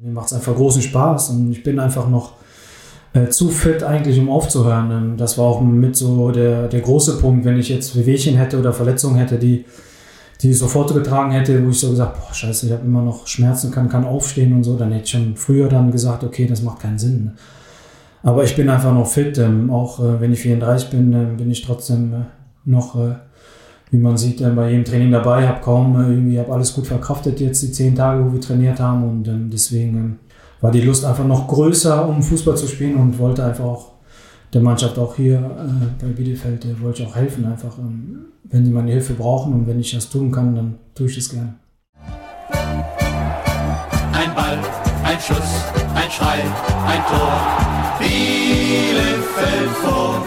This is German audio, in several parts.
Mir macht es einfach großen Spaß und ich bin einfach noch äh, zu fit eigentlich, um aufzuhören. Ähm, das war auch mit so der, der große Punkt, wenn ich jetzt Wehwehchen hätte oder Verletzungen hätte, die, die ich sofort getragen hätte, wo ich so gesagt, boah, scheiße, ich habe immer noch Schmerzen, kann, kann aufstehen und so, dann hätte ich schon früher dann gesagt, okay, das macht keinen Sinn. Aber ich bin einfach noch fit. Ähm, auch äh, wenn ich 34 bin, äh, bin ich trotzdem äh, noch, äh, wie man sieht, äh, bei jedem Training dabei. Habe kaum äh, irgendwie, habe alles gut verkraftet jetzt die zehn Tage, wo wir trainiert haben und ähm, deswegen ähm, war die Lust einfach noch größer, um Fußball zu spielen und wollte einfach auch der Mannschaft auch hier bei Bielefeld, äh, wollte ich auch helfen einfach. Ähm, wenn sie meine Hilfe brauchen und wenn ich das tun kann, dann tue ich das gerne. Ein Ball, ein Schuss, ein Schrei, ein Tor. Bielefeld vor.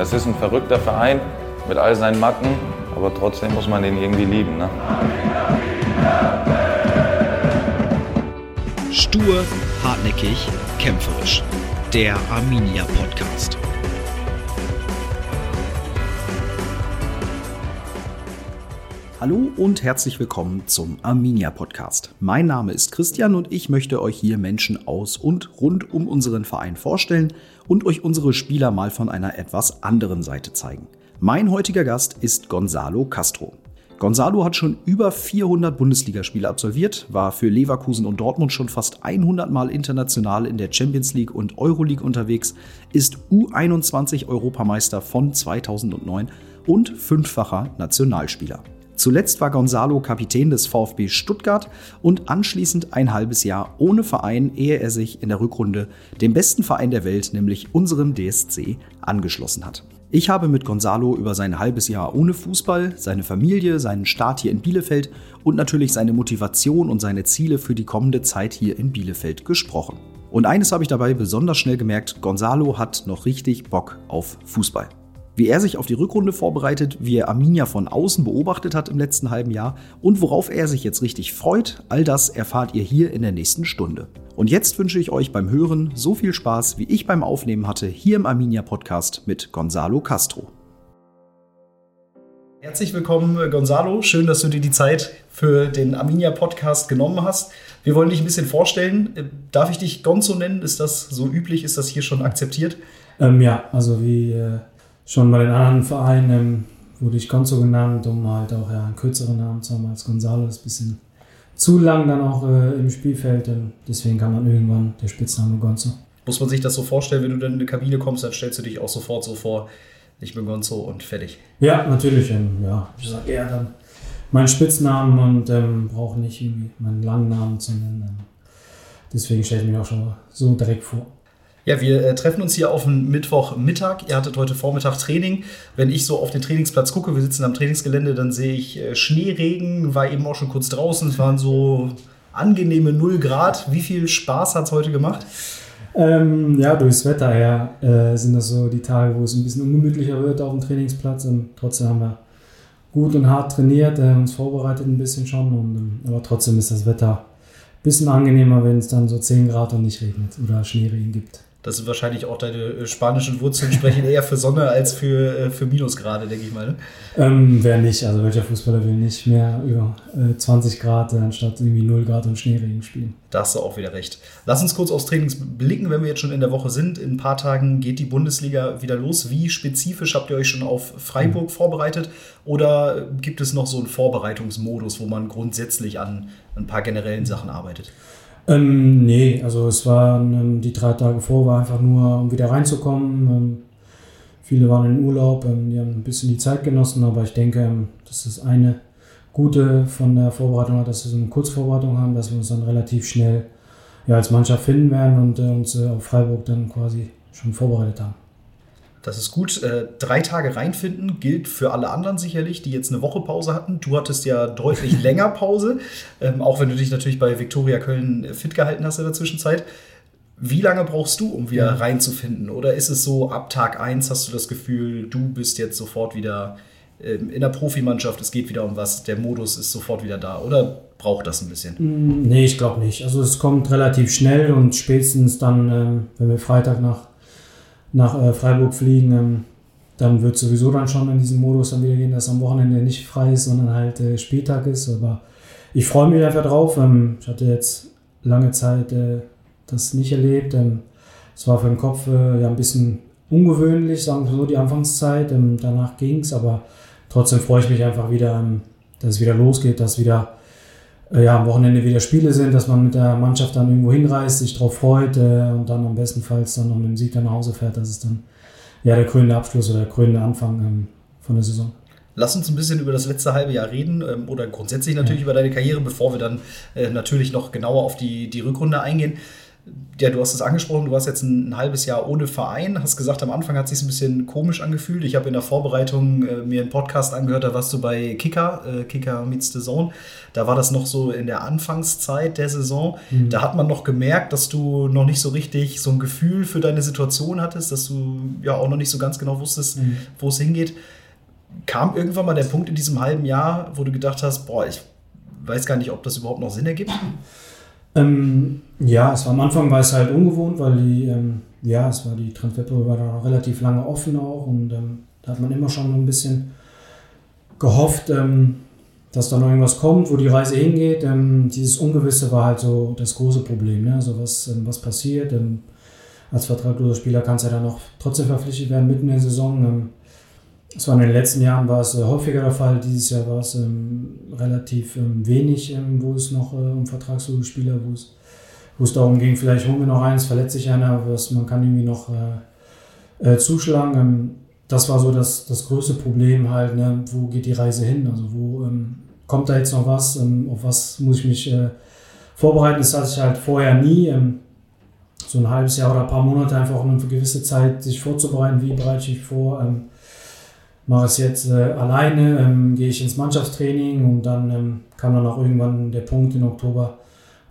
Es ist ein verrückter Verein mit all seinen Macken, aber trotzdem muss man den irgendwie lieben. Ne? Stur, hartnäckig, kämpferisch. Der Arminia Podcast. Hallo und herzlich willkommen zum Arminia Podcast. Mein Name ist Christian und ich möchte euch hier Menschen aus und rund um unseren Verein vorstellen und euch unsere Spieler mal von einer etwas anderen Seite zeigen. Mein heutiger Gast ist Gonzalo Castro. Gonzalo hat schon über 400 Bundesligaspiele absolviert, war für Leverkusen und Dortmund schon fast 100 Mal international in der Champions League und Euroleague unterwegs, ist U21 Europameister von 2009 und fünffacher Nationalspieler. Zuletzt war Gonzalo Kapitän des VfB Stuttgart und anschließend ein halbes Jahr ohne Verein, ehe er sich in der Rückrunde dem besten Verein der Welt, nämlich unserem DSC, angeschlossen hat. Ich habe mit Gonzalo über sein halbes Jahr ohne Fußball, seine Familie, seinen Start hier in Bielefeld und natürlich seine Motivation und seine Ziele für die kommende Zeit hier in Bielefeld gesprochen. Und eines habe ich dabei besonders schnell gemerkt, Gonzalo hat noch richtig Bock auf Fußball. Wie er sich auf die Rückrunde vorbereitet, wie er Arminia von außen beobachtet hat im letzten halben Jahr und worauf er sich jetzt richtig freut, all das erfahrt ihr hier in der nächsten Stunde. Und jetzt wünsche ich euch beim Hören so viel Spaß, wie ich beim Aufnehmen hatte, hier im Arminia Podcast mit Gonzalo Castro. Herzlich willkommen, Gonzalo. Schön, dass du dir die Zeit für den Arminia Podcast genommen hast. Wir wollen dich ein bisschen vorstellen. Darf ich dich Gonzo nennen? Ist das so üblich? Ist das hier schon akzeptiert? Ähm, ja, also wie äh, schon bei den anderen Vereinen wurde ich Gonzo genannt, um halt auch ja, einen kürzeren Namen zu haben als Gonzalo. Das ist ein bisschen zu lang dann auch äh, im Spielfeld. Und deswegen kam dann irgendwann der Spitzname Gonzo. Muss man sich das so vorstellen, wenn du dann in eine Kabine kommst, dann stellst du dich auch sofort so vor, ich bin Gonzo und fertig. Ja, natürlich. Ähm, ja, ich sage eher dann meinen Spitznamen und ähm, brauche nicht irgendwie meinen langen Namen zu nennen. Deswegen stelle ich mich auch schon so direkt vor. Ja, wir äh, treffen uns hier auf den Mittwochmittag. Ihr hattet heute Vormittag Training. Wenn ich so auf den Trainingsplatz gucke, wir sitzen am Trainingsgelände, dann sehe ich äh, Schneeregen, war eben auch schon kurz draußen. Es waren so angenehme 0 Grad. Wie viel Spaß hat es heute gemacht? Ähm, ja, durchs Wetter her äh, sind das so die Tage, wo es ein bisschen ungemütlicher wird auf dem Trainingsplatz. Und trotzdem haben wir gut und hart trainiert, äh, uns vorbereitet ein bisschen schon. Und, ähm, aber trotzdem ist das Wetter ein bisschen angenehmer, wenn es dann so 10 Grad und nicht regnet oder Schneeregen gibt. Das sind wahrscheinlich auch deine äh, spanischen Wurzeln sprechen eher für Sonne als für, äh, für Minusgrade, denke ich mal. Ne? Ähm, wer nicht, also welcher Fußballer will nicht mehr über äh, 20 Grad anstatt irgendwie 0 Grad und Schneeregen spielen. Da hast du auch wieder recht. Lass uns kurz aufs Trainings blicken, wenn wir jetzt schon in der Woche sind. In ein paar Tagen geht die Bundesliga wieder los. Wie spezifisch habt ihr euch schon auf Freiburg mhm. vorbereitet? Oder gibt es noch so einen Vorbereitungsmodus, wo man grundsätzlich an ein paar generellen Sachen arbeitet? Ähm, nee, also es waren die drei Tage vor, war einfach nur, um wieder reinzukommen. Ähm, viele waren in Urlaub, ähm, die haben ein bisschen die Zeit genossen, aber ich denke, ähm, das ist eine gute von der Vorbereitung, dass wir so eine Kurzvorbereitung haben, dass wir uns dann relativ schnell ja, als Mannschaft finden werden und äh, uns äh, auf Freiburg dann quasi schon vorbereitet haben. Das ist gut. Äh, drei Tage reinfinden gilt für alle anderen sicherlich, die jetzt eine Woche Pause hatten. Du hattest ja deutlich länger Pause, ähm, auch wenn du dich natürlich bei Viktoria Köln fit gehalten hast in der Zwischenzeit. Wie lange brauchst du, um wieder reinzufinden? Oder ist es so, ab Tag 1 hast du das Gefühl, du bist jetzt sofort wieder ähm, in der Profimannschaft, es geht wieder um was, der Modus ist sofort wieder da? Oder braucht das ein bisschen? Mm, nee, ich glaube nicht. Also es kommt relativ schnell und spätestens dann, ähm, wenn wir Freitag nach nach äh, Freiburg fliegen, ähm, dann wird sowieso dann schon in diesem Modus dann wieder gehen, dass am Wochenende nicht frei ist, sondern halt äh, Spättag ist. Aber ich freue mich einfach drauf. Ähm, ich hatte jetzt lange Zeit äh, das nicht erlebt. Ähm, es war für den Kopf äh, ja ein bisschen ungewöhnlich, sagen wir so, die Anfangszeit. Ähm, danach ging es, aber trotzdem freue ich mich einfach wieder, ähm, dass es wieder losgeht, dass wieder äh, ja, am Wochenende wieder Spiele sind, dass man mit der Mannschaft dann irgendwo hinreist, sich darauf freut äh, und dann am bestenfalls dann noch mit dem Sieg dann nach Hause fährt. Das ist dann ja der krönende Abschluss oder der krönende Anfang ähm, von der Saison. Lass uns ein bisschen über das letzte halbe Jahr reden ähm, oder grundsätzlich natürlich ja. über deine Karriere, bevor wir dann äh, natürlich noch genauer auf die, die Rückrunde eingehen. Ja, du hast es angesprochen, du warst jetzt ein, ein, halbes Jahr ohne Verein, hast gesagt, am Anfang hat es sich ein bisschen komisch angefühlt. Ich habe in der Vorbereitung äh, mir einen Podcast angehört, da warst du bei Kicker, äh, Kicker Meets the Zone. Da war das noch so in der Anfangszeit der Saison. Mhm. Da hat man noch gemerkt, dass du noch nicht so richtig so ein Gefühl für deine Situation hattest, dass du ja auch noch nicht so ganz genau wusstest, mhm. wo es hingeht. Kam irgendwann mal der Punkt in diesem halben Jahr, wo du gedacht hast, boah, ich weiß gar nicht, ob das überhaupt noch Sinn ergibt? Ähm, ja, es war am Anfang war es halt ungewohnt, weil die, ähm, ja, es war die Transferperiode war da relativ lange offen auch und ähm, da hat man immer schon ein bisschen gehofft, ähm, dass da noch irgendwas kommt, wo die Reise hingeht. Ähm, dieses Ungewisse war halt so das große Problem. Ne? Also was, ähm, was passiert. als vertragloser Spieler kannst du ja dann noch trotzdem verpflichtet werden mitten in der Saison. Es war in den letzten Jahren war es äh, häufiger der Fall. Dieses Jahr war es ähm, relativ ähm, wenig, ähm, wo es noch äh, um vertragslose Spieler, wo es, wo es darum ging, vielleicht holen wir noch eins, verletzt sich einer, was man kann irgendwie noch äh, äh, zuschlagen. Ähm, das war so das, das größte Problem halt, ne? wo geht die Reise hin? Also wo ähm, kommt da jetzt noch was? Ähm, auf was muss ich mich äh, vorbereiten? Das hatte ich halt vorher nie. so ein halbes Jahr oder ein paar Monate einfach um eine gewisse Zeit sich vorzubereiten. Wie bereite ich mich vor? Mache es jetzt äh, alleine, ähm, gehe ich ins Mannschaftstraining und dann ähm, kam dann auch irgendwann der Punkt im Oktober,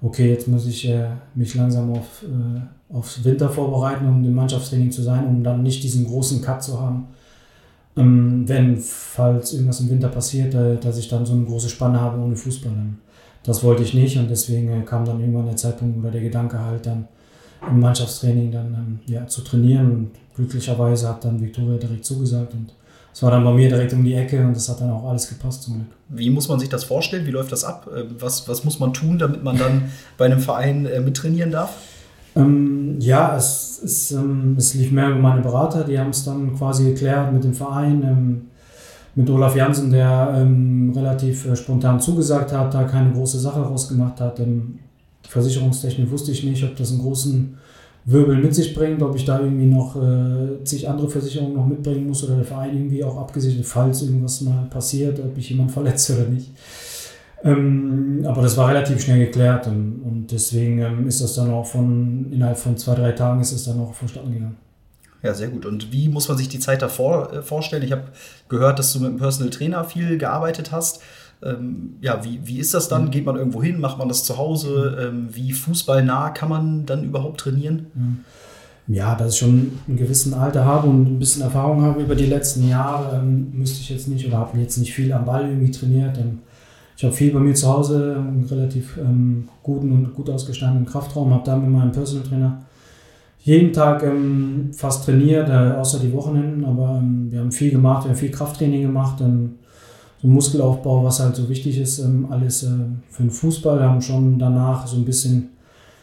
okay, jetzt muss ich äh, mich langsam auf, äh, aufs Winter vorbereiten, um im Mannschaftstraining zu sein, um dann nicht diesen großen Cut zu haben. Ähm, wenn, falls irgendwas im Winter passiert, äh, dass ich dann so eine große Spanne habe ohne Fußball. Das wollte ich nicht und deswegen äh, kam dann irgendwann der Zeitpunkt oder der Gedanke halt dann im Mannschaftstraining dann ähm, ja, zu trainieren und glücklicherweise hat dann Viktoria direkt zugesagt und es war dann bei mir direkt um die Ecke und das hat dann auch alles gepasst zum Glück. Wie muss man sich das vorstellen? Wie läuft das ab? Äh, was, was muss man tun, damit man dann bei einem Verein äh, mittrainieren darf? Ähm, ja, es, es, ähm, es lief mehr über meine Berater, die haben es dann quasi geklärt mit dem Verein, ähm, mit Olaf Jansen, der ähm, relativ äh, spontan zugesagt hat, da keine große Sache rausgemacht hat. Ähm, Versicherungstechnik wusste ich nicht, ob das einen großen Wirbel mit sich bringt, ob ich da irgendwie noch äh, zig andere Versicherungen noch mitbringen muss oder der Verein irgendwie auch abgesichert, falls irgendwas mal passiert, ob ich jemand verletze oder nicht. Ähm, aber das war relativ schnell geklärt und, und deswegen ähm, ist das dann auch von innerhalb von zwei, drei Tagen ist es dann auch vonstatten gegangen. Ja, sehr gut. Und wie muss man sich die Zeit davor äh, vorstellen? Ich habe gehört, dass du mit einem Personal Trainer viel gearbeitet hast. Ähm, ja, wie, wie ist das dann? Mhm. Geht man irgendwo hin? Macht man das zu Hause? Ähm, wie fußballnah kann man dann überhaupt trainieren? Mhm. Ja, dass ich schon einen gewissen Alter habe und ein bisschen Erfahrung habe über die letzten Jahre, ähm, müsste ich jetzt nicht oder habe jetzt nicht viel am Ball irgendwie trainiert. Ähm, ich habe viel bei mir zu Hause, einen relativ ähm, guten und gut ausgestandenen Kraftraum, habe da mit meinem Personal Trainer jeden Tag ähm, fast trainiert, äh, außer die Wochenenden, aber ähm, wir haben viel gemacht, wir haben viel Krafttraining gemacht, ähm, so Muskelaufbau, was halt so wichtig ist, ähm, alles äh, für den Fußball. Wir haben schon danach so ein bisschen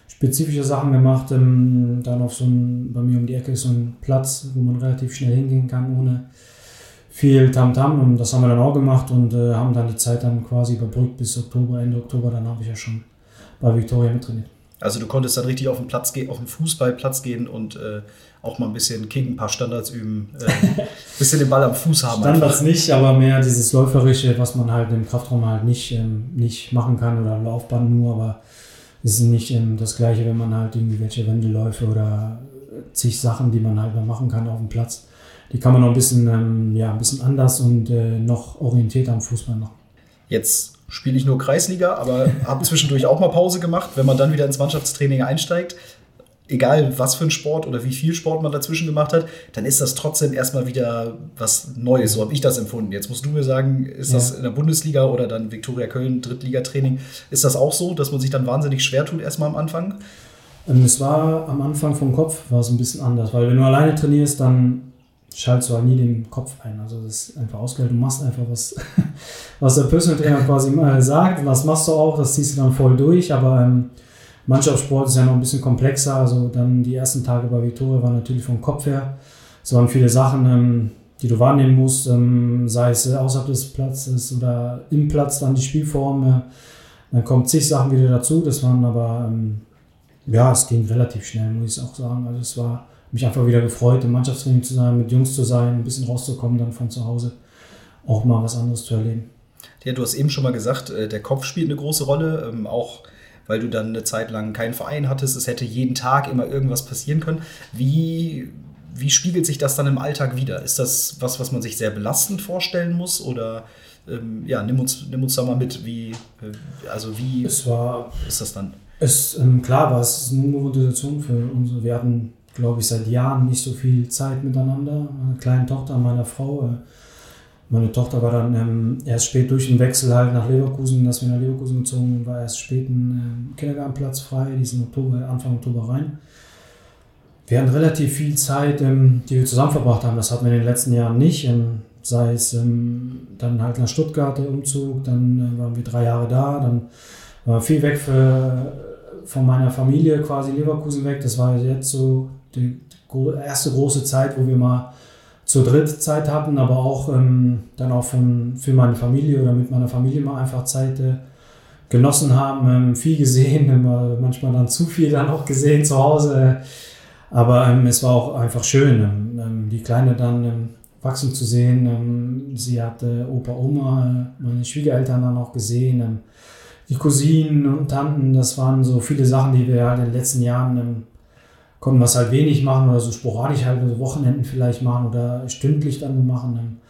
spezifische Sachen gemacht. Ähm, dann auf so ein, bei mir um die Ecke ist so ein Platz, wo man relativ schnell hingehen kann, ohne viel Tamtam. -Tam. Und das haben wir dann auch gemacht und äh, haben dann die Zeit dann quasi überbrückt bis Oktober, Ende Oktober. Dann habe ich ja schon bei Victoria mittrainiert. Also du konntest dann richtig auf den Platz gehen, auf den Fußballplatz gehen und äh, auch mal ein bisschen kicken, ein paar Standards üben, äh, ein bisschen den Ball am Fuß haben. Standards einfach. nicht, aber mehr dieses Läuferische, was man halt im Kraftraum halt nicht, ähm, nicht machen kann oder Laufband nur, aber es ist nicht ähm, das gleiche, wenn man halt irgendwie welche Wendeläufe oder zig Sachen, die man halt mal machen kann auf dem Platz. Die kann man noch ein bisschen, ähm, ja, ein bisschen anders und äh, noch orientierter am Fußball machen. Jetzt spiele ich nur Kreisliga, aber habe zwischendurch auch mal Pause gemacht. Wenn man dann wieder ins Mannschaftstraining einsteigt, egal was für ein Sport oder wie viel Sport man dazwischen gemacht hat, dann ist das trotzdem erstmal wieder was Neues. So habe ich das empfunden. Jetzt musst du mir sagen, ist ja. das in der Bundesliga oder dann Viktoria Köln, Drittligatraining, ist das auch so, dass man sich dann wahnsinnig schwer tut erstmal am Anfang? Ähm, es war am Anfang vom Kopf war es ein bisschen anders, weil wenn du alleine trainierst, dann schaltest du halt nie den Kopf ein. Also das ist einfach ausgehört. Du machst einfach was, was der Personal Trainer quasi mal sagt. Und das machst du auch, das ziehst du dann voll durch. Aber ähm, Mannschaftssport ist ja noch ein bisschen komplexer. Also dann die ersten Tage bei Victoria waren natürlich vom Kopf her. Es waren viele Sachen, ähm, die du wahrnehmen musst, ähm, sei es außerhalb des Platzes oder im Platz dann die Spielform. Äh, dann kommen zig Sachen wieder dazu. Das waren aber, ähm, ja, es ging relativ schnell, muss ich auch sagen. Also es war mich einfach wieder gefreut, im Mannschaftstraining zu sein, mit Jungs zu sein, ein bisschen rauszukommen dann von zu Hause, auch mal was anderes zu erleben. Ja, du hast eben schon mal gesagt, äh, der Kopf spielt eine große Rolle, auch weil du dann eine Zeit lang keinen Verein hattest. Es hätte jeden Tag immer irgendwas passieren können. Wie, wie spiegelt sich das dann im Alltag wieder? Ist das was, was man sich sehr belastend vorstellen muss? Oder ähm, ja, nimm uns, nimm uns da mal mit, wie, äh, also wie es war, ist das dann? Es, ähm, klar war es eine ungewohnte Situation für uns. Wir hatten, glaube ich, seit Jahren nicht so viel Zeit miteinander. Meine kleine Tochter, meiner Frau. Äh, meine Tochter war dann ähm, erst spät durch den Wechsel halt nach Leverkusen, dass wir nach Leverkusen gezogen war erst spät ein ähm, Kindergartenplatz frei, diesen Oktober, Anfang Oktober rein. Wir hatten relativ viel Zeit, ähm, die wir zusammen verbracht haben. Das hatten wir in den letzten Jahren nicht. Ähm, sei es ähm, dann halt nach Stuttgart der Umzug, dann äh, waren wir drei Jahre da, dann war viel weg für, von meiner Familie quasi Leverkusen weg. Das war jetzt so die erste große Zeit, wo wir mal zur dritt Zeit hatten, aber auch ähm, dann auch von, für meine Familie oder mit meiner Familie mal einfach Zeit äh, genossen haben, ähm, viel gesehen, immer, manchmal dann zu viel dann auch gesehen zu Hause. Aber ähm, es war auch einfach schön, ähm, ähm, die Kleine dann ähm, wachsen zu sehen. sie hatte Opa, Oma, äh, meine Schwiegereltern dann auch gesehen, die Cousinen und Tanten. Das waren so viele Sachen, die wir halt in den letzten Jahren konnten wir es halt wenig machen oder so sporadisch halt so Wochenenden vielleicht machen oder stündlich dann machen.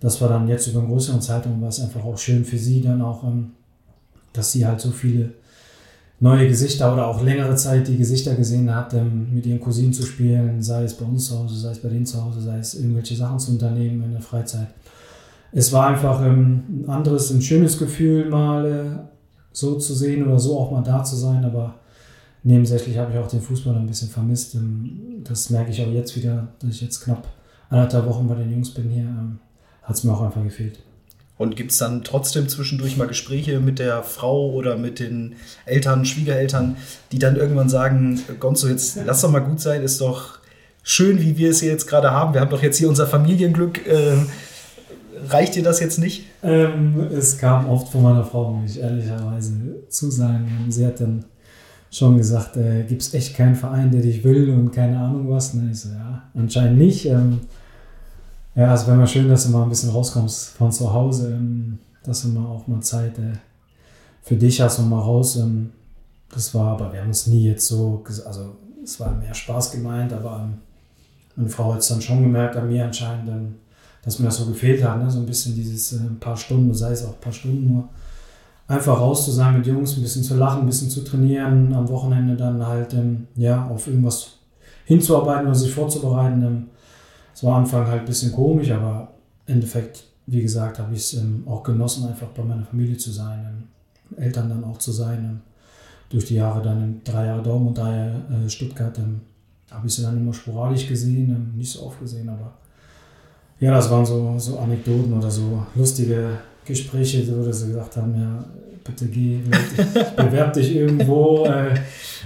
Das war dann jetzt über einen größeren Zeitraum, war es einfach auch schön für sie dann auch, ähm, dass sie halt so viele neue Gesichter oder auch längere Zeit die Gesichter gesehen hat, ähm, mit ihren Cousinen zu spielen, sei es bei uns zu Hause, sei es bei denen zu Hause, sei es irgendwelche Sachen zu unternehmen in der Freizeit. Es war einfach ähm, ein anderes, ein schönes Gefühl, mal äh, so zu sehen oder so auch mal da zu sein, aber nebensächlich habe ich auch den Fußball ein bisschen vermisst. Ähm, das merke ich auch jetzt wieder, dass ich jetzt knapp anderthalb Wochen bei den Jungs bin hier. Ähm, Hat es mir auch einfach gefehlt. Und gibt es dann trotzdem zwischendurch mal Gespräche mit der Frau oder mit den Eltern, Schwiegereltern, die dann irgendwann sagen, Gonzo, jetzt lass doch mal gut sein, ist doch schön, wie wir es hier jetzt gerade haben. Wir haben doch jetzt hier unser Familienglück. Äh, reicht dir das jetzt nicht? Ähm, es kam oft von meiner Frau, muss ich ehrlicherweise zu sagen. Sie hat dann schon gesagt, äh, gibt es echt keinen Verein, der dich will und keine Ahnung was. Ne? Ich so, ja, anscheinend nicht. Ähm, ja, es wäre mal schön, dass du mal ein bisschen rauskommst von zu Hause, ähm, dass du mal auch mal Zeit äh, für dich hast und mal raus. Ähm, das war, aber wir haben es nie jetzt so, also es war mehr Spaß gemeint, aber ähm, meine Frau hat es dann schon gemerkt an mir anscheinend, ähm, dass mir das so gefehlt hat, ne? so ein bisschen dieses äh, paar Stunden, sei es auch ein paar Stunden nur einfach raus zu sein mit Jungs, ein bisschen zu lachen, ein bisschen zu trainieren, am Wochenende dann halt ähm, ja, auf irgendwas hinzuarbeiten oder sich vorzubereiten. Ähm, es war am Anfang halt ein bisschen komisch, aber im Endeffekt, wie gesagt, habe ich es ähm, auch genossen, einfach bei meiner Familie zu sein, ähm, Eltern dann auch zu sein. Ähm, durch die Jahre dann drei Jahre Daumen und drei Jahre äh, Stuttgart ähm, habe ich sie dann immer sporadisch gesehen, nicht so oft gesehen, aber ja, das waren so, so Anekdoten oder so lustige Gespräche, wo sie gesagt haben, ja, bitte geh, bewerb dich irgendwo, äh,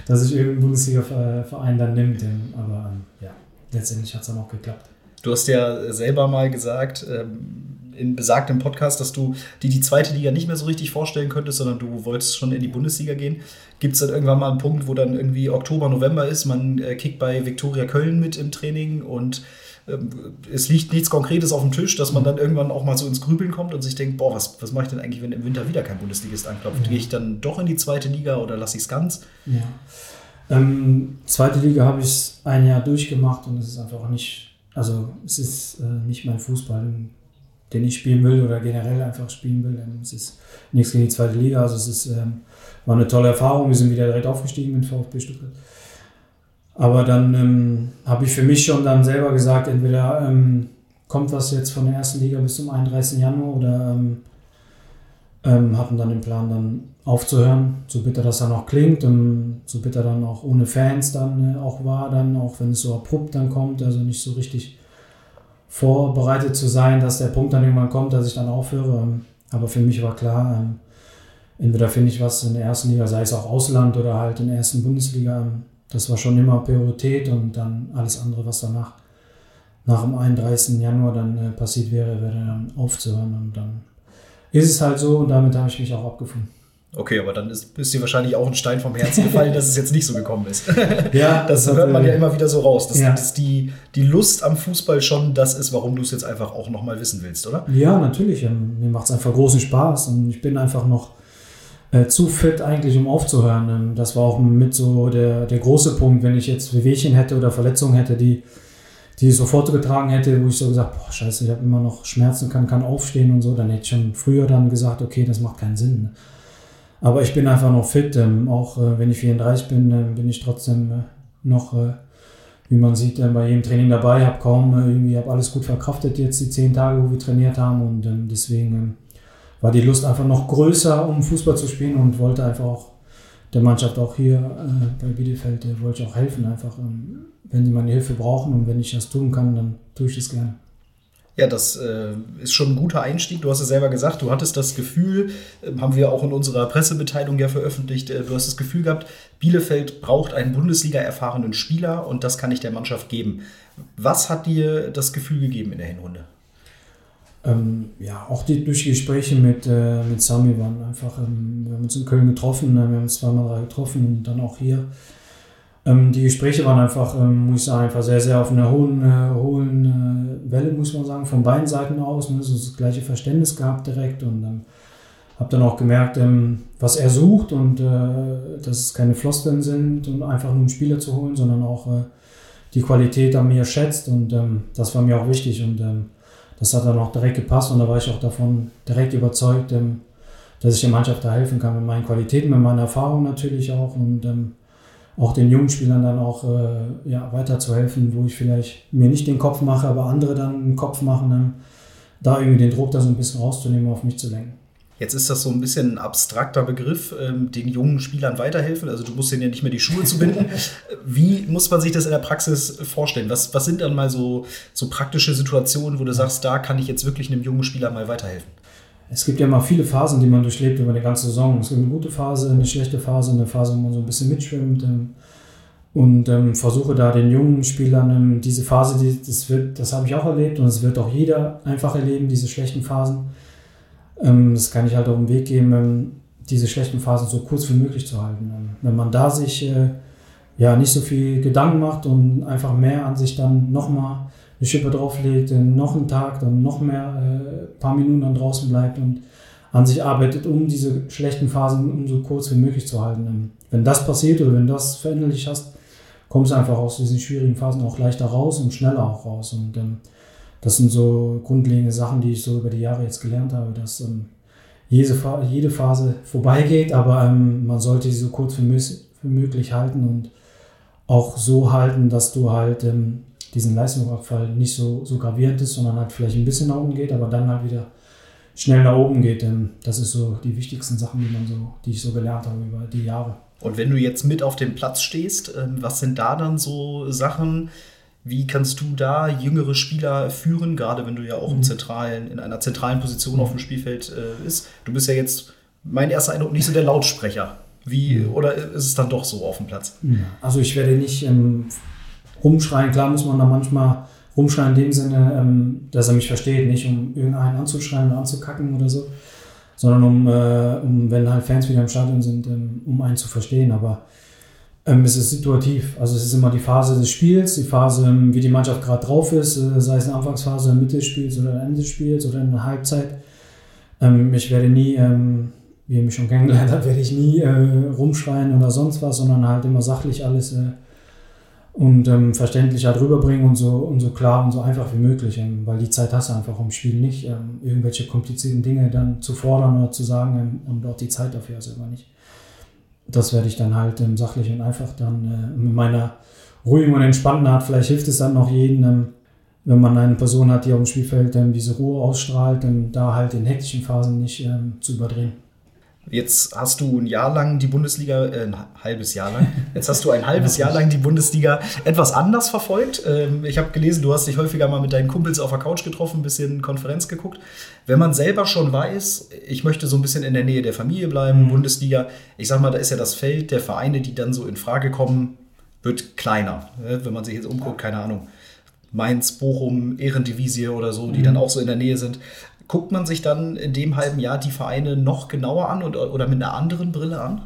dass sich irgendein Bundesliga-Verein dann nimmt. Aber ähm, ja, letztendlich hat es dann auch geklappt. Du hast ja selber mal gesagt, ähm, in besagtem Podcast, dass du die, die zweite Liga nicht mehr so richtig vorstellen könntest, sondern du wolltest schon in die Bundesliga gehen. Gibt es dann irgendwann mal einen Punkt, wo dann irgendwie Oktober, November ist, man äh, kickt bei Viktoria Köln mit im Training und es liegt nichts Konkretes auf dem Tisch, dass man dann irgendwann auch mal so ins Grübeln kommt und sich denkt, boah, was, was mache ich denn eigentlich, wenn im Winter wieder kein Bundesligist anklopft? Ja. Gehe ich dann doch in die zweite Liga oder lasse ich es ganz? Ja. Ähm, zweite Liga habe ich ein Jahr durchgemacht und es ist einfach nicht, also es ist äh, nicht mein Fußball, den ich spielen will oder generell einfach spielen will. Es ist nichts gegen die zweite Liga, also es ist, ähm, war eine tolle Erfahrung. Wir sind wieder direkt aufgestiegen mit VfB Stuttgart. Aber dann ähm, habe ich für mich schon dann selber gesagt, entweder ähm, kommt was jetzt von der ersten Liga bis zum 31. Januar oder ähm, ähm, hatten dann den Plan, dann aufzuhören, so bitter das dann auch klingt und so bitter dann auch ohne Fans dann äh, auch war, dann auch wenn es so abrupt dann kommt, also nicht so richtig vorbereitet zu sein, dass der Punkt dann irgendwann kommt, dass ich dann aufhöre. Ähm, aber für mich war klar, ähm, entweder finde ich was in der ersten Liga, sei es auch Ausland oder halt in der ersten Bundesliga. Das war schon immer Priorität und dann alles andere, was danach nach dem 31. Januar dann äh, passiert wäre, wäre dann aufzuhören. Und dann ist es halt so und damit habe ich mich auch abgefunden. Okay, aber dann ist, ist dir wahrscheinlich auch ein Stein vom Herzen gefallen, dass es jetzt nicht so gekommen ist. Ja, das, das hört man ja äh, immer wieder so raus, dass, ja. dass die, die Lust am Fußball schon das ist, warum du es jetzt einfach auch nochmal wissen willst, oder? Ja, natürlich. Ähm, Mir macht es einfach großen Spaß und ich bin einfach noch äh, zu fit eigentlich, um aufzuhören. Ähm, Das war auch mit so der, der große Punkt, wenn ich jetzt Wehwehchen hätte oder Verletzungen hätte, die, die ich sofort getragen hätte, wo ich so gesagt, boah, scheiße, ich habe immer noch Schmerzen, kann, kann aufstehen und so, dann hätte ich schon früher dann gesagt, okay, das macht keinen Sinn. Aber ich bin einfach noch fit. Ähm, auch äh, wenn ich 34 bin, äh, bin ich trotzdem äh, noch, äh, wie man sieht, äh, bei jedem Training dabei. Habe kaum irgendwie, habe alles gut verkraftet jetzt die zehn Tage, wo wir trainiert haben. Und ähm, deswegen ähm, war die Lust einfach noch größer, um Fußball zu spielen und wollte einfach auch der Mannschaft auch hier äh, bei Bielefeld, äh, wollte ich auch helfen. Einfach, ähm, wenn die meine Hilfe brauchen und wenn ich das tun kann, dann tue ich das gerne. Ja, das äh, ist schon ein guter Einstieg. Du hast es selber gesagt, du hattest das Gefühl, äh, haben wir auch in unserer Pressemitteilung ja veröffentlicht, äh, du hast das Gefühl gehabt, Bielefeld braucht einen Bundesliga-erfahrenen Spieler und das kann ich der Mannschaft geben. Was hat dir das Gefühl gegeben in der Hinrunde? Ähm, ja, auch die, durch die Gespräche mit, äh, mit Sami waren einfach, ähm, wir haben uns in Köln getroffen, äh, wir haben uns zweimal drei getroffen und dann auch hier. Ähm, die Gespräche waren einfach, ähm, muss ich sagen, einfach sehr, sehr auf einer hohen, äh, hohen äh, Welle, muss man sagen, von beiden Seiten aus. Ne, so das gleiche Verständnis gehabt direkt und ähm, habe dann auch gemerkt, ähm, was er sucht und äh, dass es keine Floskeln sind und einfach nur einen Spieler zu holen, sondern auch äh, die Qualität an mir schätzt und ähm, das war mir auch wichtig und das hat dann auch direkt gepasst und da war ich auch davon direkt überzeugt, ähm, dass ich der Mannschaft da helfen kann mit meinen Qualitäten, mit meiner Erfahrung natürlich auch und ähm, auch den jungen Spielern dann auch äh, ja, weiterzuhelfen, wo ich vielleicht mir nicht den Kopf mache, aber andere dann den Kopf machen, ähm, da irgendwie den Druck da so ein bisschen rauszunehmen, auf mich zu lenken. Jetzt ist das so ein bisschen ein abstrakter Begriff, ähm, den jungen Spielern weiterhelfen. Also du musst denen ja nicht mehr die Schuhe zubinden. Wie muss man sich das in der Praxis vorstellen? Was, was sind dann mal so, so praktische Situationen, wo du sagst, da kann ich jetzt wirklich einem jungen Spieler mal weiterhelfen? Es gibt ja mal viele Phasen, die man durchlebt über eine ganze Saison. Es gibt eine gute Phase, eine schlechte Phase, eine Phase, wo man so ein bisschen mitschwimmt. Ähm, und ähm, versuche da den jungen Spielern ähm, diese Phase, die, das, wird, das habe ich auch erlebt und es wird auch jeder einfach erleben, diese schlechten Phasen. Ähm, das kann ich halt auf den Weg geben, diese schlechten Phasen so kurz wie möglich zu halten. Ähm, wenn man da sich äh, ja nicht so viel Gedanken macht und einfach mehr an sich dann nochmal eine Schippe drauflegt, äh, noch einen Tag, dann noch mehr äh, paar Minuten dann draußen bleibt und an sich arbeitet, um diese schlechten Phasen um so kurz wie möglich zu halten. Ähm, wenn das passiert oder wenn das verinnerlicht hast, kommst du einfach aus diesen schwierigen Phasen auch leichter raus und schneller auch raus. Und ähm, das sind so grundlegende Sachen, die ich so über die Jahre jetzt gelernt habe, dass ähm, jede, jede Phase vorbeigeht, aber ähm, man sollte sie so kurz wie, wie möglich halten und auch so halten, dass du halt ähm, diesen Leistungsabfall nicht so, so gravierend ist, sondern halt vielleicht ein bisschen nach oben geht, aber dann halt wieder schnell nach oben geht. Ähm, das ist so die wichtigsten Sachen, die man so, die ich so gelernt habe über die Jahre. Und wenn du jetzt mit auf dem Platz stehst, ähm, was sind da dann so Sachen? Wie kannst du da jüngere Spieler führen, gerade wenn du ja auch im zentralen, in einer zentralen Position auf dem Spielfeld äh, bist? Du bist ja jetzt, mein erster Eindruck, nicht so der Lautsprecher. Wie, oder ist es dann doch so auf dem Platz? Also ich werde nicht ähm, rumschreien. Klar muss man da manchmal rumschreien in dem Sinne, ähm, dass er mich versteht, nicht um irgendeinen anzuschreien oder anzukacken oder so, sondern um, äh, um wenn halt Fans wieder im Stadion sind, ähm, um einen zu verstehen. Aber es ist situativ. Also es ist immer die Phase des Spiels, die Phase, ähm, wie die Mannschaft gerade drauf ist, äh, sei es eine Anfangsphase, Mitte des Spiels oder Ende des Spiels oder in der Halbzeit. Ähm, ich werde nie, ähm, wie ihr mich schon kennengelernt habt, werde ich nie äh, rumschreien oder sonst was, sondern halt immer sachlich alles äh, und ähm, verständlich halt rüberbringen und so, und so klar und so einfach wie möglich, ähm, weil die Zeit hast du einfach im Spiel nicht, ähm, irgendwelche komplizierten Dinge dann zu fordern oder zu sagen ähm, und auch die Zeit dafür hast du immer nicht. Das werde ich dann halt ähm, sachlich und einfach dann äh, mit meiner ruhigen und entspannten Art, vielleicht hilft es dann noch jedem, ähm, wenn man eine Person hat, die auf dem Spielfeld ähm, diese Ruhe ausstrahlt, ähm, da halt in hektischen Phasen nicht ähm, zu überdrehen. Jetzt hast du ein Jahr lang die Bundesliga, äh, ein halbes Jahr lang, jetzt hast du ein halbes Jahr lang die Bundesliga etwas anders verfolgt. Ähm, ich habe gelesen, du hast dich häufiger mal mit deinen Kumpels auf der Couch getroffen, ein bisschen Konferenz geguckt. Wenn man selber schon weiß, ich möchte so ein bisschen in der Nähe der Familie bleiben, mhm. Bundesliga, ich sag mal, da ist ja das Feld der Vereine, die dann so in Frage kommen, wird kleiner. Ne? Wenn man sich jetzt umguckt, keine Ahnung, Mainz, Bochum, Ehrendivisie oder so, die mhm. dann auch so in der Nähe sind guckt man sich dann in dem halben Jahr die Vereine noch genauer an und, oder mit einer anderen Brille an?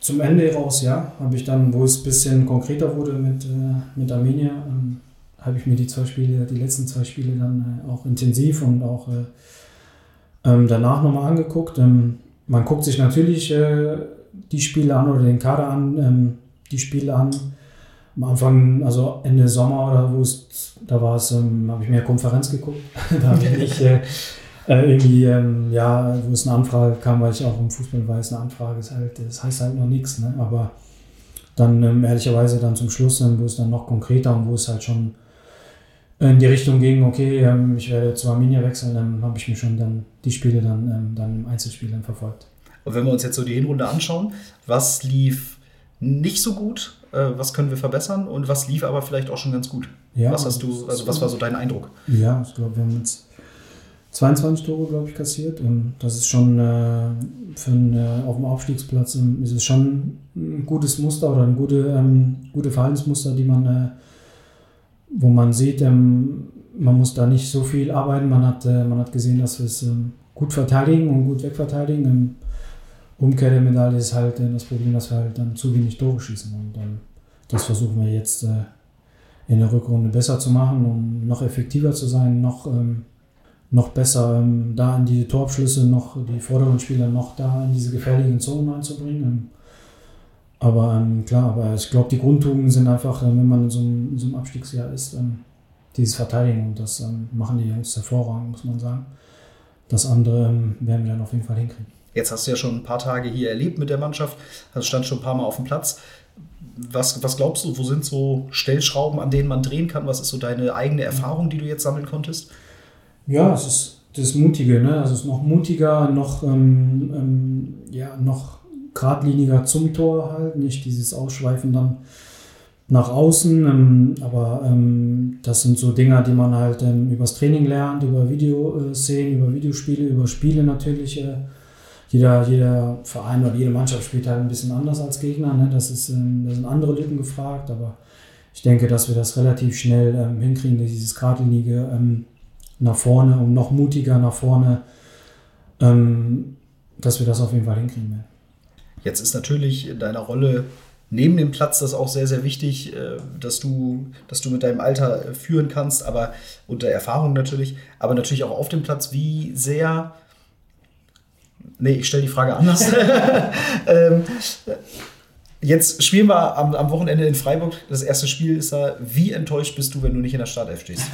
Zum Ende raus, ja. Habe ich dann, wo es ein bisschen konkreter wurde mit, äh, mit Arminia, ähm, habe ich mir die zwei Spiele, die letzten zwei Spiele dann äh, auch intensiv und auch äh, ähm, danach nochmal angeguckt. Ähm, man guckt sich natürlich äh, die Spiele an oder den Kader an, ähm, die Spiele an, am Anfang, also Ende Sommer oder wo es, da war es, ähm, habe ich mir Konferenz geguckt. da bin ich äh, äh, irgendwie, ähm, ja, wo es eine Anfrage kam, weil ich auch im Fußball weiß, eine Anfrage ist halt, das heißt halt noch nichts, ne? aber dann ähm, ehrlicherweise dann zum Schluss, ähm, wo es dann noch konkreter und wo es halt schon in die Richtung ging, okay, ähm, ich werde zu Arminia wechseln, dann habe ich mir schon dann die Spiele dann, ähm, dann im Einzelspiel dann verfolgt. Und wenn wir uns jetzt so die Hinrunde anschauen, was lief nicht so gut? Äh, was können wir verbessern und was lief aber vielleicht auch schon ganz gut? Ja, was hast du, also was war so dein Eindruck? Ja, ich glaube, wir haben jetzt 22 Tore, glaube ich, kassiert. Und das ist schon äh, für einen, äh, auf dem Aufstiegsplatz ähm, ist es schon ein gutes Muster oder ein gute, ähm, gute Verhaltensmuster, die man, wo man sieht, ähm, man muss da nicht so viel arbeiten. Man hat, man hat gesehen, dass wir es gut verteidigen und gut wegverteidigen. Umkehr der Medaille ist halt das Problem, dass wir halt dann zu wenig Tore schießen. Und dann, das versuchen wir jetzt äh, in der Rückrunde besser zu machen, um noch effektiver zu sein, noch, ähm, noch besser ähm, da in die Torabschlüsse, noch die vorderen Spieler noch da in diese gefährlichen Zonen einzubringen. Ähm, aber klar, aber ich glaube, die Grundtugenden sind einfach, äh, wenn man in so, einem, in so einem Abstiegsjahr ist, dieses Verteidigen. Und das machen die Jungs hervorragend, muss man sagen. Das andere werden wir dann auf jeden Fall hinkriegen. Jetzt hast du ja schon ein paar Tage hier erlebt mit der Mannschaft, also stand schon ein paar Mal auf dem Platz. Was, was glaubst du, wo sind so Stellschrauben, an denen man drehen kann? Was ist so deine eigene Erfahrung, die du jetzt sammeln konntest? Ja, es ist das Mutige, ne? Also es ist noch mutiger, noch, ähm, ähm, ja, noch geradliniger zum Tor halt, nicht dieses Ausschweifen dann nach außen. Ähm, aber ähm, das sind so Dinge, die man halt ähm, übers Training lernt, über Videoszenen, über Videospiele, über Spiele natürlich. Äh, jeder, jeder Verein oder jede Mannschaft spielt halt ein bisschen anders als Gegner. Ne? Das ist, ähm, da sind andere Lücken gefragt, aber ich denke, dass wir das relativ schnell ähm, hinkriegen, dieses geradlinige ähm, nach vorne und noch mutiger nach vorne, ähm, dass wir das auf jeden Fall hinkriegen werden. Jetzt ist natürlich in deiner Rolle neben dem Platz das auch sehr, sehr wichtig, äh, dass du, dass du mit deinem Alter äh, führen kannst, aber unter Erfahrung natürlich, aber natürlich auch auf dem Platz. Wie sehr Nee, ich stelle die Frage anders. ähm, jetzt spielen wir am, am, Wochenende in Freiburg. Das erste Spiel ist da. Wie enttäuscht bist du, wenn du nicht in der Startelf stehst?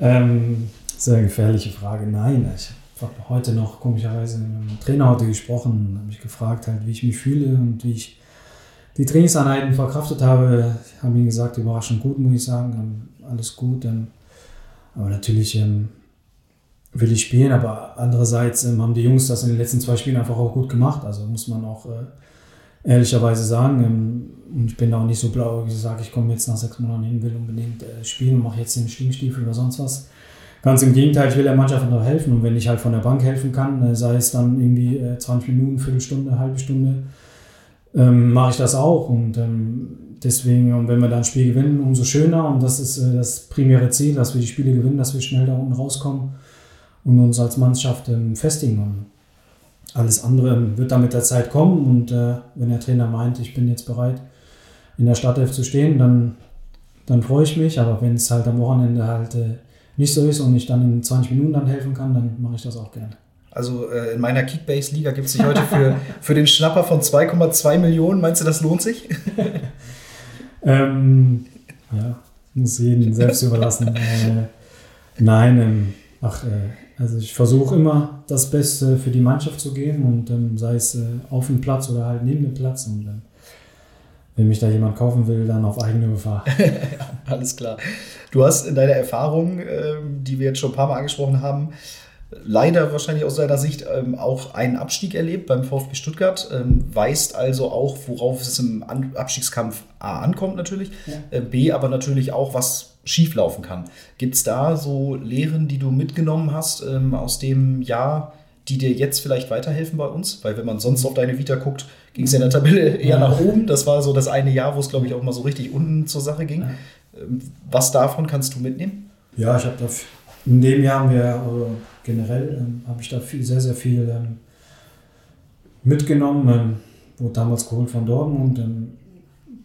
ähm, sehr gefährliche Frage. Nein, ich habe heute noch komischerweise mit dem Trainer heute gesprochen, habe mich gefragt, halt, wie ich mich fühle und wie ich die Trainingseinheiten verkraftet habe. Ich habe ihm gesagt, überraschend gut, muss ich sagen. Alles gut. aber natürlich ähm, will ich spielen, aber andererseits ähm, haben die Jungs das in den letzten zwei Spielen einfach auch gut gemacht. Also muss man auch äh, ehrlicherweise sagen. Ähm, und ich bin da auch nicht so blau, wie ich sage, ich komme jetzt nach sechs Monaten hin, will unbedingt äh, spielen und mache jetzt den Stinkstiefel oder sonst was. Ganz im Gegenteil, ich will der Mannschaft noch helfen und wenn ich halt von der Bank helfen kann, äh, sei es dann irgendwie äh, 20 Minuten, Viertelstunde, halbe Stunde, ähm, mache ich das auch. Und ähm, deswegen, und wenn wir dann ein Spiel gewinnen, umso schöner. Und das ist äh, das primäre Ziel, dass wir die Spiele gewinnen, dass wir schnell da unten rauskommen und uns als Mannschaft ähm, festigen. Und alles andere wird dann mit der Zeit kommen und äh, wenn der Trainer meint, ich bin jetzt bereit, in der Startelf zu stehen, dann, dann freue ich mich. Aber wenn es halt am Wochenende halt äh, nicht so ist und ich dann in 20 Minuten dann helfen kann, dann mache ich das auch gerne. Also äh, in meiner Kickbase-Liga gibt es dich heute für, für den Schnapper von 2,2 Millionen. Meinst du, das lohnt sich? ähm, ja, muss jeden selbst überlassen. Äh, nein, ähm, ach, äh, also ich versuche immer das Beste für die Mannschaft zu geben und ähm, sei es äh, auf dem Platz oder halt neben dem Platz. Und ähm, wenn mich da jemand kaufen will, dann auf eigene Gefahr. Alles klar. Du hast in deiner Erfahrung, äh, die wir jetzt schon ein paar Mal angesprochen haben, leider wahrscheinlich aus seiner Sicht ähm, auch einen Abstieg erlebt beim VfB Stuttgart, ähm, weißt also auch, worauf es im An Abstiegskampf A ankommt natürlich, ja. äh, B aber natürlich auch, was schieflaufen kann. Gibt es da so Lehren, die du mitgenommen hast ähm, aus dem Jahr, die dir jetzt vielleicht weiterhelfen bei uns? Weil wenn man sonst auf deine Vita guckt, ging es ja in der Tabelle eher ja. nach oben. Das war so das eine Jahr, wo es, glaube ich, auch mal so richtig unten zur Sache ging. Ja. Ähm, was davon kannst du mitnehmen? Ja, ich habe da in dem Jahr haben wir äh, generell ähm, habe ich da viel, sehr, sehr viel ähm, mitgenommen. Ähm, wurde damals geholt von Dortmund. Ähm,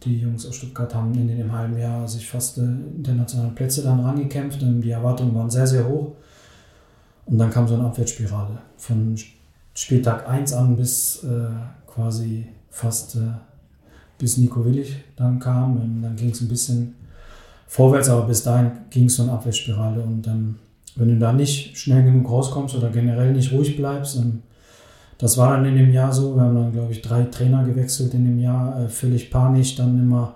die Jungs aus Stuttgart haben in dem halben Jahr sich fast äh, internationale Plätze dann rangekämpft. Ähm, die Erwartungen waren sehr, sehr hoch. Und dann kam so eine Abwärtsspirale. Von Spieltag 1 an bis äh, quasi fast äh, bis Nico Willig dann kam. Ähm, dann ging es ein bisschen vorwärts, aber bis dahin ging es so eine Abwärtsspirale. Und ähm, wenn du da nicht schnell genug rauskommst oder generell nicht ruhig bleibst, das war dann in dem Jahr so. Wir haben dann, glaube ich, drei Trainer gewechselt in dem Jahr, äh, völlig panisch, dann immer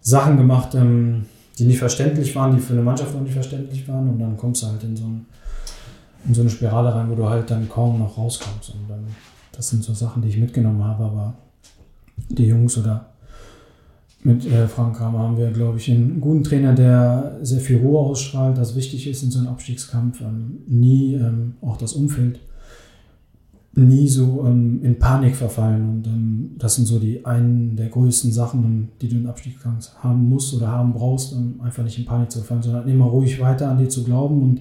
Sachen gemacht, ähm, die nicht verständlich waren, die für eine Mannschaft auch nicht verständlich waren. Und dann kommst du halt in so, ein, in so eine Spirale rein, wo du halt dann kaum noch rauskommst. Und dann, das sind so Sachen, die ich mitgenommen habe, aber die Jungs oder mit äh, Frank Kramer haben wir, glaube ich, einen guten Trainer, der sehr viel Ruhe ausstrahlt, das wichtig ist in so einem Abstiegskampf. Ähm, nie ähm, auch das Umfeld, nie so ähm, in Panik verfallen. Und ähm, das sind so die einen der größten Sachen, die du in Abstiegskampf haben musst oder haben brauchst, um einfach nicht in Panik zu verfallen, sondern immer ruhig weiter an dir zu glauben und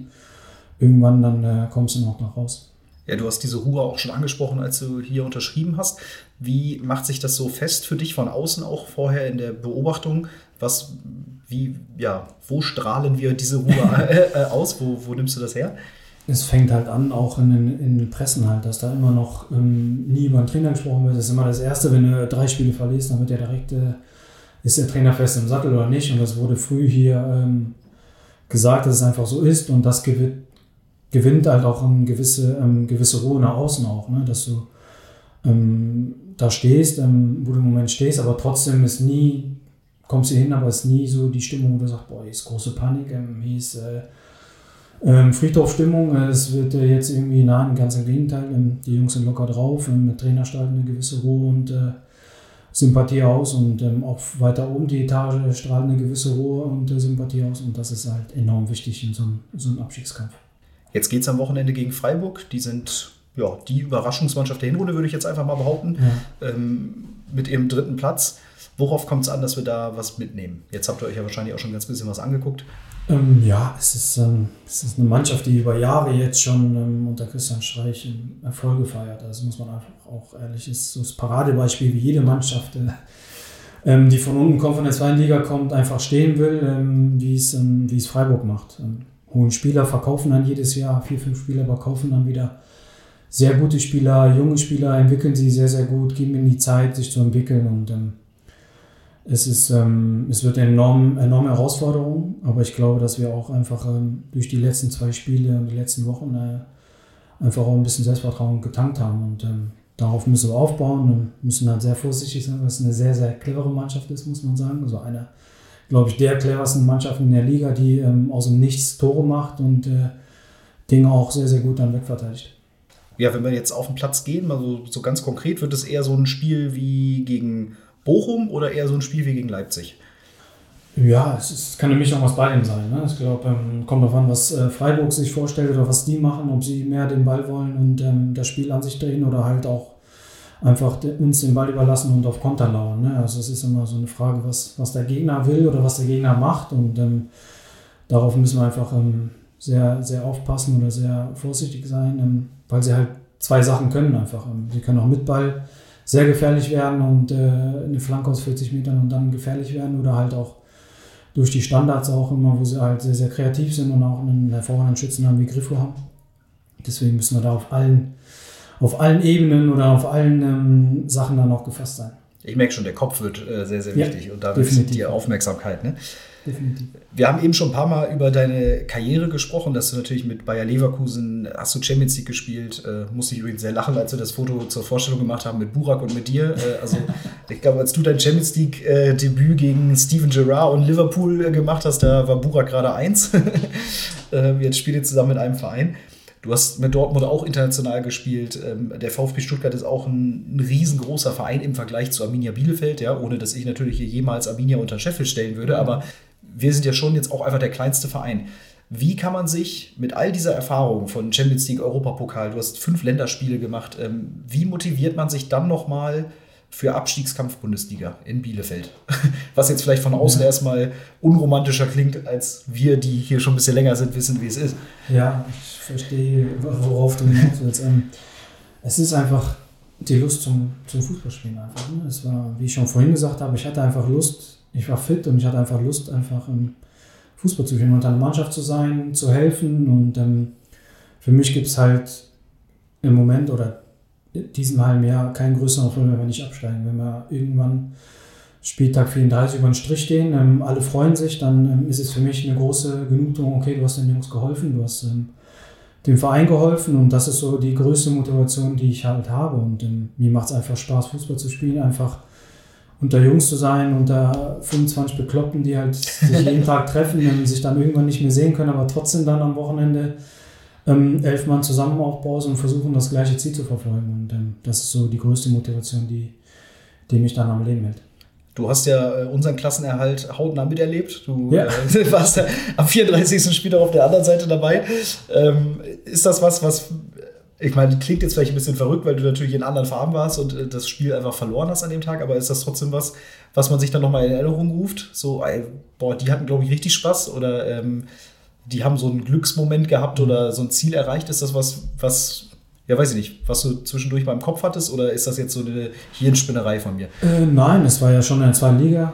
irgendwann dann äh, kommst du noch, noch raus. Ja, du hast diese Ruhe auch schon angesprochen, als du hier unterschrieben hast. Wie macht sich das so fest für dich von außen auch vorher in der Beobachtung? Was, wie, ja, wo strahlen wir diese Ruhe äh, äh, aus? Wo, wo nimmst du das her? Es fängt halt an, auch in den, in den Pressen halt, dass da immer noch ähm, nie über den Trainer gesprochen wird. Das ist immer das Erste, wenn du drei Spiele verlierst, dann wird ja direkt, äh, ist der Trainer fest im Sattel oder nicht. Und das wurde früh hier ähm, gesagt, dass es einfach so ist. Und das gewinnt gewinnt halt auch eine gewisse, ähm, gewisse Ruhe nach außen auch, ne? dass du ähm, da stehst, ähm, wo du im Moment stehst, aber trotzdem ist nie, kommst du hin, aber es ist nie so die Stimmung, wo du sagst, boah, hier ist große Panik, ähm, hier ist äh, ähm, Friedhofstimmung, es wird äh, jetzt irgendwie nein, ganz im Gegenteil, ähm, die Jungs sind locker drauf, ähm, mit Trainer strahlt eine gewisse Ruhe und äh, Sympathie aus und ähm, auch weiter oben die Etage strahlt eine gewisse Ruhe und äh, Sympathie aus und das ist halt enorm wichtig in so einem, so einem Abstiegskampf. Jetzt geht es am Wochenende gegen Freiburg. Die sind ja, die Überraschungsmannschaft der Hinrunde, würde ich jetzt einfach mal behaupten, ja. ähm, mit ihrem dritten Platz. Worauf kommt es an, dass wir da was mitnehmen? Jetzt habt ihr euch ja wahrscheinlich auch schon ein ganz bisschen was angeguckt. Ähm, ja, es ist, ähm, es ist eine Mannschaft, die über Jahre jetzt schon ähm, unter Christian Streich Erfolge feiert. Also muss man einfach auch ehrlich ist, so das Paradebeispiel wie jede Mannschaft, äh, ähm, die von unten kommt, von der zweiten Liga kommt, einfach stehen will, ähm, wie es, ähm, wie es Freiburg macht hohen Spieler, verkaufen dann jedes Jahr, vier, fünf Spieler, aber kaufen dann wieder sehr gute Spieler, junge Spieler, entwickeln sie sehr, sehr gut, geben ihnen die Zeit, sich zu entwickeln und ähm, es, ist, ähm, es wird eine enorm, enorme Herausforderung, aber ich glaube, dass wir auch einfach ähm, durch die letzten zwei Spiele und die letzten Wochen äh, einfach auch ein bisschen Selbstvertrauen getankt haben und ähm, darauf müssen wir aufbauen und müssen halt sehr vorsichtig sein, weil es eine sehr, sehr clevere Mannschaft ist, muss man sagen. Also eine glaube ich, der cleversten Mannschaften in der Liga, die ähm, aus dem Nichts Tore macht und äh, Dinge auch sehr, sehr gut dann wegverteidigt. Ja, wenn wir jetzt auf den Platz gehen, mal so, so ganz konkret, wird es eher so ein Spiel wie gegen Bochum oder eher so ein Spiel wie gegen Leipzig? Ja, es, ist, kann eine Mischung aus beidem sein. Ne? Ich glaube, ähm, kommt darauf an, was äh, Freiburg sich vorstellt oder was die machen, ob sie mehr den Ball wollen und ähm, das Spiel an sich drehen oder halt auch einfach uns den Ball überlassen und auf Konter lauern. Ne? Also es ist immer so eine Frage, was, was der Gegner will oder was der Gegner macht und ähm, darauf müssen wir einfach ähm, sehr, sehr aufpassen oder sehr vorsichtig sein, ähm, weil sie halt zwei Sachen können einfach. Ähm, sie können auch mit Ball sehr gefährlich werden und äh, eine Flanke aus 40 Metern und dann gefährlich werden oder halt auch durch die Standards auch immer, wo sie halt sehr, sehr kreativ sind und auch einen hervorragenden Schützen haben wie Griffo haben. Deswegen müssen wir da auf allen auf allen Ebenen oder auf allen ähm, Sachen dann auch gefasst sein. Ich merke schon, der Kopf wird äh, sehr, sehr wichtig ja, und da ist die Aufmerksamkeit. Ne? Definitiv. Wir haben eben schon ein paar Mal über deine Karriere gesprochen, dass du natürlich mit Bayer Leverkusen, hast du Champions League gespielt, äh, musste ich übrigens sehr lachen, als wir das Foto zur Vorstellung gemacht haben mit Burak und mit dir. Äh, also ich glaube, als du dein Champions League-Debüt äh, gegen Steven Gerrard und Liverpool äh, gemacht hast, da war Burak gerade eins. Ähm, jetzt spielt ihr zusammen mit einem Verein. Du hast mit Dortmund auch international gespielt. Ähm, der VfB Stuttgart ist auch ein, ein, riesengroßer Verein im Vergleich zu Arminia Bielefeld, ja, ohne dass ich natürlich hier jemals Arminia unter Scheffel stellen würde, aber wir sind ja schon jetzt auch einfach der kleinste Verein. Wie kann man sich mit all dieser Erfahrung von Champions League, Europapokal, du hast fünf Länderspiele gemacht, ähm, wie motiviert man sich dann nochmal für Abstiegskampf Bundesliga in Bielefeld? Was jetzt vielleicht von außen ja. erstmal unromantischer klingt, als wir, die hier schon ein bisschen länger sind, wissen, wie es ist. Ja, ich verstehe, worauf du hinaus willst. Ähm, es ist einfach die Lust zum, zum Fußballspielen einfach. Ne? Es war, wie ich schon vorhin gesagt habe, ich hatte einfach Lust, ich war fit und ich hatte einfach Lust, einfach im Fußball zu spielen, unter einer Mannschaft zu sein, zu helfen. Und ähm, für mich gibt es halt im Moment oder diesem halben Jahr keinen größeren Erfolg, wenn wir nicht absteigen. Wenn wir irgendwann Spieltag 34 über den Strich stehen, ähm, alle freuen sich, dann ähm, ist es für mich eine große Genugtuung, okay, du hast den Jungs geholfen, du hast ähm, dem Verein geholfen und das ist so die größte Motivation, die ich halt habe. Und ähm, mir macht es einfach Spaß, Fußball zu spielen, einfach unter Jungs zu sein, unter 25 Bekloppten, die halt sich jeden Tag treffen und sich dann irgendwann nicht mehr sehen können, aber trotzdem dann am Wochenende ähm, elf Mann zusammen aufbauen und versuchen, das gleiche Ziel zu verfolgen. Und ähm, das ist so die größte Motivation, die, die mich dann am Leben hält. Du hast ja äh, unseren Klassenerhalt hautnah miterlebt. Du ja. äh, warst ja am 34. Spieltag auf der anderen Seite dabei. Ähm, ist das was, was ich meine, klingt jetzt vielleicht ein bisschen verrückt, weil du natürlich in anderen Farben warst und äh, das Spiel einfach verloren hast an dem Tag, aber ist das trotzdem was, was man sich dann nochmal in Erinnerung ruft? So, ey, boah, die hatten, glaube ich, richtig Spaß oder ähm, die haben so einen Glücksmoment gehabt oder so ein Ziel erreicht. Ist das was, was, ja, weiß ich nicht, was du zwischendurch beim Kopf hattest oder ist das jetzt so eine Hirnspinnerei von mir? Äh, nein, es war ja schon in der zweiten Liga.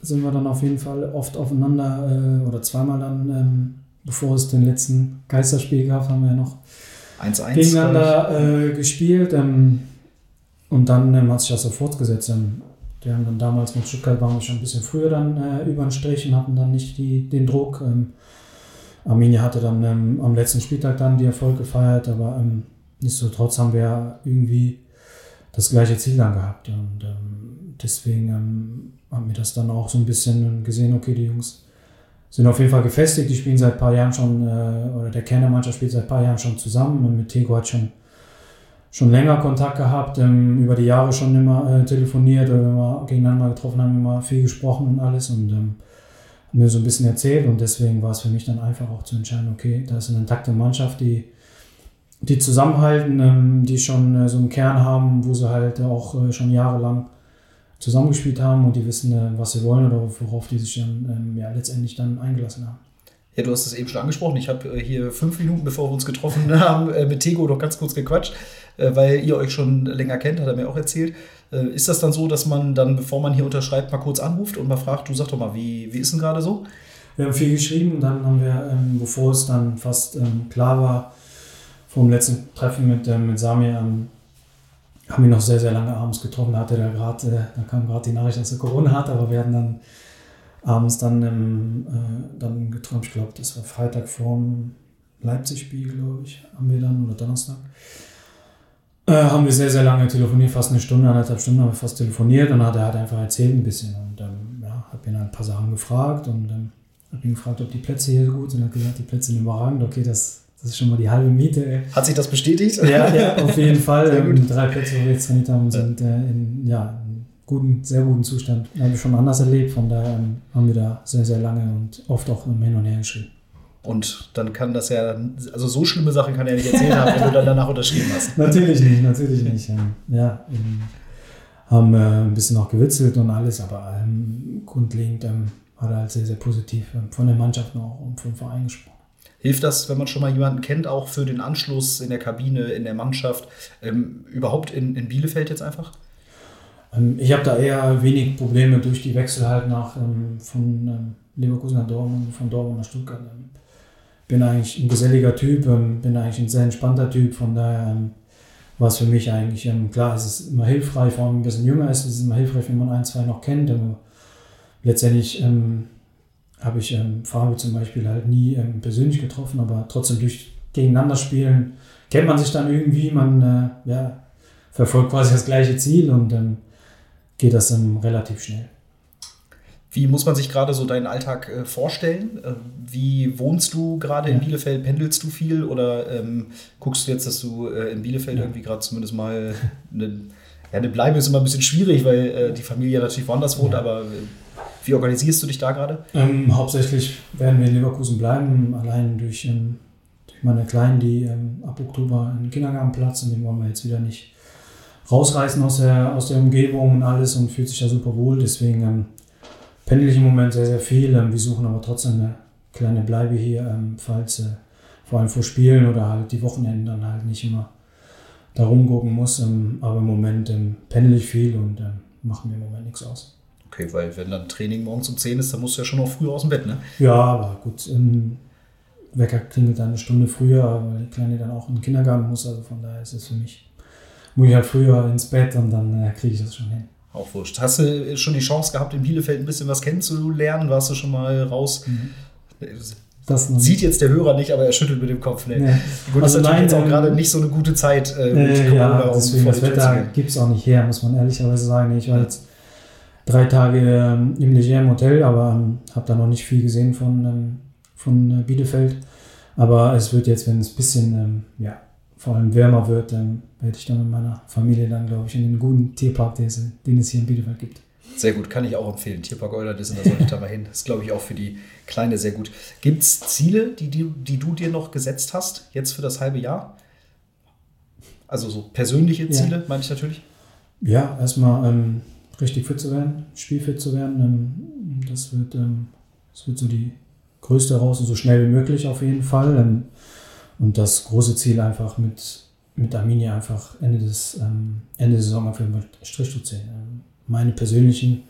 Sind wir dann auf jeden Fall oft aufeinander äh, oder zweimal dann, ähm, bevor es den letzten Geisterspiel gab, haben wir ja noch 1-1 gegeneinander äh, gespielt. Ähm, und dann ähm, hat sich das so fortgesetzt. Ähm, die haben dann damals mit Stuttgart waren wir schon ein bisschen früher dann äh, über den Strich und hatten dann nicht die, den Druck. Ähm, Arminia hatte dann ähm, am letzten Spieltag dann die Erfolg gefeiert, aber ähm, nichtsdestotrotz haben wir irgendwie das gleiche Ziel dann gehabt. Und ähm, deswegen ähm, haben wir das dann auch so ein bisschen gesehen, okay, die Jungs sind auf jeden Fall gefestigt. Die spielen seit ein paar Jahren schon, äh, oder der Kern der Mannschaft spielt seit ein paar Jahren schon zusammen. Und mit Tego hat schon, schon länger Kontakt gehabt, ähm, über die Jahre schon immer äh, telefoniert oder wenn wir gegeneinander getroffen haben, immer viel gesprochen und alles und ähm, mir so ein bisschen erzählt. Und deswegen war es für mich dann einfach auch zu entscheiden, okay, da ist eine intakte Mannschaft, die, die zusammenhalten, ähm, die schon äh, so einen Kern haben, wo sie halt auch äh, schon jahrelang zusammengespielt haben und die wissen, äh, was sie wollen oder worauf die sich dann ähm, ja, letztendlich dann eingelassen haben. Ja, du hast es eben schon angesprochen. Ich habe hier fünf Minuten, bevor wir uns getroffen haben, mit Tego noch ganz kurz gequatscht, weil ihr euch schon länger kennt, hat er mir auch erzählt. Ist das dann so, dass man dann, bevor man hier unterschreibt, mal kurz anruft und mal fragt, du sag doch mal, wie, wie ist denn gerade so? Wir haben viel geschrieben und dann haben wir, ähm, bevor es dann fast ähm, klar war, vom letzten Treffen mit, mit Samir, haben ihn noch sehr, sehr lange abends getroffen. Da hatte der gerade, äh, da kam gerade die Nachricht, dass er Corona hat, aber wir hatten dann abends dann, ähm, äh, dann getroffen. Ich glaube, das war Freitag vorm Leipzig-Spiel, glaube ich, haben wir dann, oder Donnerstag. Äh, haben wir sehr, sehr lange telefoniert, fast eine Stunde, anderthalb Stunden haben wir fast telefoniert und dann hat er halt einfach erzählt ein bisschen und ähm, ja, habe ihn halt ein paar Sachen gefragt und ähm, habe ihn gefragt, ob die Plätze hier gut sind. Er hat gesagt, die Plätze sind überragend, okay, das das ist schon mal die halbe Miete. Hat sich das bestätigt? Ja, ja auf jeden Fall. Ähm, drei Plätze, wo wir jetzt trainiert haben, sind äh, in ja, guten, sehr guten Zustand. Haben wir schon anders erlebt, von daher ähm, haben wir da sehr, sehr lange und oft auch hin und her geschrieben. Und dann kann das ja, also so schlimme Sachen kann er nicht erzählen haben, wenn du dann danach unterschrieben hast. natürlich nicht, natürlich nicht. Ja, haben äh, ein bisschen auch gewitzelt und alles, aber ähm, grundlegend ähm, hat er halt sehr, sehr positiv ähm, von der Mannschaft noch und vom Verein gesprochen. Hilft das, wenn man schon mal jemanden kennt, auch für den Anschluss in der Kabine, in der Mannschaft, ähm, überhaupt in, in Bielefeld jetzt einfach? Ähm, ich habe da eher wenig Probleme durch die Wechsel halt nach ähm, von Leverkusen nach Dortmund, von Dortmund nach Stuttgart. Ähm, bin eigentlich ein geselliger Typ, ähm, bin eigentlich ein sehr entspannter Typ, von daher war es für mich eigentlich, klar, es ist immer hilfreich, vor allem ein bisschen jünger ist, es ist immer hilfreich, wenn man ein, zwei noch kennt, aber letztendlich habe ich ähm, Fabio zum Beispiel halt nie ähm, persönlich getroffen, aber trotzdem durch gegeneinander spielen kennt man sich dann irgendwie, man äh, ja, verfolgt quasi das gleiche Ziel und dann geht das ähm, relativ schnell. Wie muss man sich gerade so deinen Alltag äh, vorstellen? Äh, wie wohnst du gerade in Bielefeld? Pendelst du viel oder ähm, guckst du jetzt, dass du äh, in Bielefeld ja. irgendwie gerade zumindest mal eine, ja, eine Bleibe ist immer ein bisschen schwierig, weil äh, die Familie natürlich woanders wohnt, ja. aber äh, wie organisierst du dich da gerade? Ähm, hauptsächlich werden wir in Leverkusen bleiben, allein durch, ähm, durch meine Kleinen, die ähm, ab Oktober einen Kindergartenplatz und den wollen wir jetzt wieder nicht rausreißen aus der, aus der Umgebung und alles und fühlt sich da super wohl. Deswegen ähm, pendel ich im Moment sehr, sehr viel. Ähm, wir suchen aber trotzdem eine kleine Bleibe hier, ähm, falls äh, vor allem vor Spielen oder halt die Wochenenden dann halt nicht immer da rumgucken muss. Ähm, aber im Moment pendel ich viel und ähm, mache mir im Moment nichts aus. Okay, weil wenn dann Training morgens um 10 ist, dann musst du ja schon noch früher aus dem Bett, ne? Ja, aber gut. Wecker klingelt dann eine Stunde früher, weil die Kleine dann auch in den Kindergarten muss. Also von daher ist es für mich, muss ich halt früher ins Bett und dann äh, kriege ich das schon hin. Auch wurscht. Hast du schon die Chance gehabt, in Bielefeld ein bisschen was kennenzulernen? Warst du schon mal raus? Mhm. Das sieht jetzt der Hörer nicht, aber er schüttelt mit dem Kopf. Nee. Ja. Gut, also ist natürlich nein, jetzt auch ähm, gerade nicht so eine gute Zeit äh, mit äh, Corona. Ja, deswegen das Wetter gibt es auch nicht her, muss man ehrlicherweise sagen. Ich war jetzt drei Tage ähm, im Leger im Hotel, aber ähm, habe da noch nicht viel gesehen von, ähm, von äh, Bielefeld. Aber es wird jetzt, wenn es ein bisschen, ähm, ja, vor allem wärmer wird, dann werde ich dann mit meiner Familie dann, glaube ich, in den guten Tierpark, den es hier in Bielefeld gibt. Sehr gut, kann ich auch empfehlen. Tierpark Eulerdissen, da sollte ich da mal hin. Das ist, glaube ich, auch für die Kleine sehr gut. Gibt es Ziele, die, die, die du dir noch gesetzt hast, jetzt für das halbe Jahr? Also so persönliche Ziele, ja. meine ich natürlich? Ja, erstmal ähm, richtig fit zu werden, spielfit zu werden. Ähm, das, wird, ähm, das wird so die größte raus und so schnell wie möglich auf jeden Fall. Und das große Ziel einfach mit, mit Arminia einfach Ende, des, ähm, Ende der Saison einfach mit Strich zu ziehen. Ähm, meine persönlichen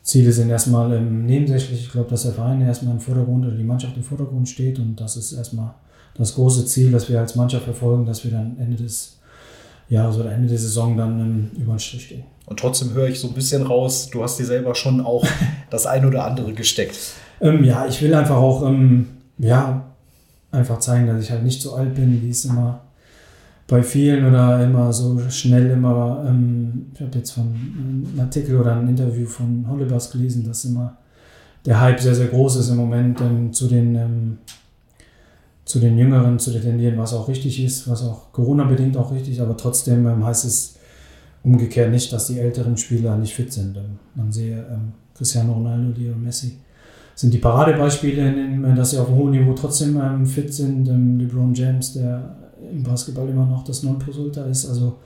Ziele sind erstmal ähm, nebensächlich. Ich glaube, dass der Verein erstmal im Vordergrund oder die Mannschaft im Vordergrund steht und das ist erstmal das große Ziel, das wir als Mannschaft verfolgen, dass wir dann Ende des Jahres oder Ende der Saison dann ähm, über den Strich stehen. Und trotzdem höre ich so ein bisschen raus, du hast dir selber schon auch das ein oder andere gesteckt. Ähm, ja, ich will einfach auch ähm, ja, einfach zeigen, dass ich halt nicht so alt bin, wie es immer bei vielen oder immer so schnell immer, ähm, ich habe jetzt von einem Artikel oder ein Interview von Hollebas gelesen, dass immer der Hype sehr, sehr groß ist im Moment ähm, zu den ähm, zu den Jüngeren zu tendieren, was auch richtig ist, was auch Corona-bedingt auch richtig ist, aber trotzdem ähm, heißt es umgekehrt nicht, dass die älteren Spieler nicht fit sind. Ähm, man sehe Cristiano Ronaldo, Leo Messi sind die Paradebeispiele, dass sie auf hohen Niveau trotzdem fit sind. LeBron James, der im Basketball immer noch das Nonplusultra ist. Also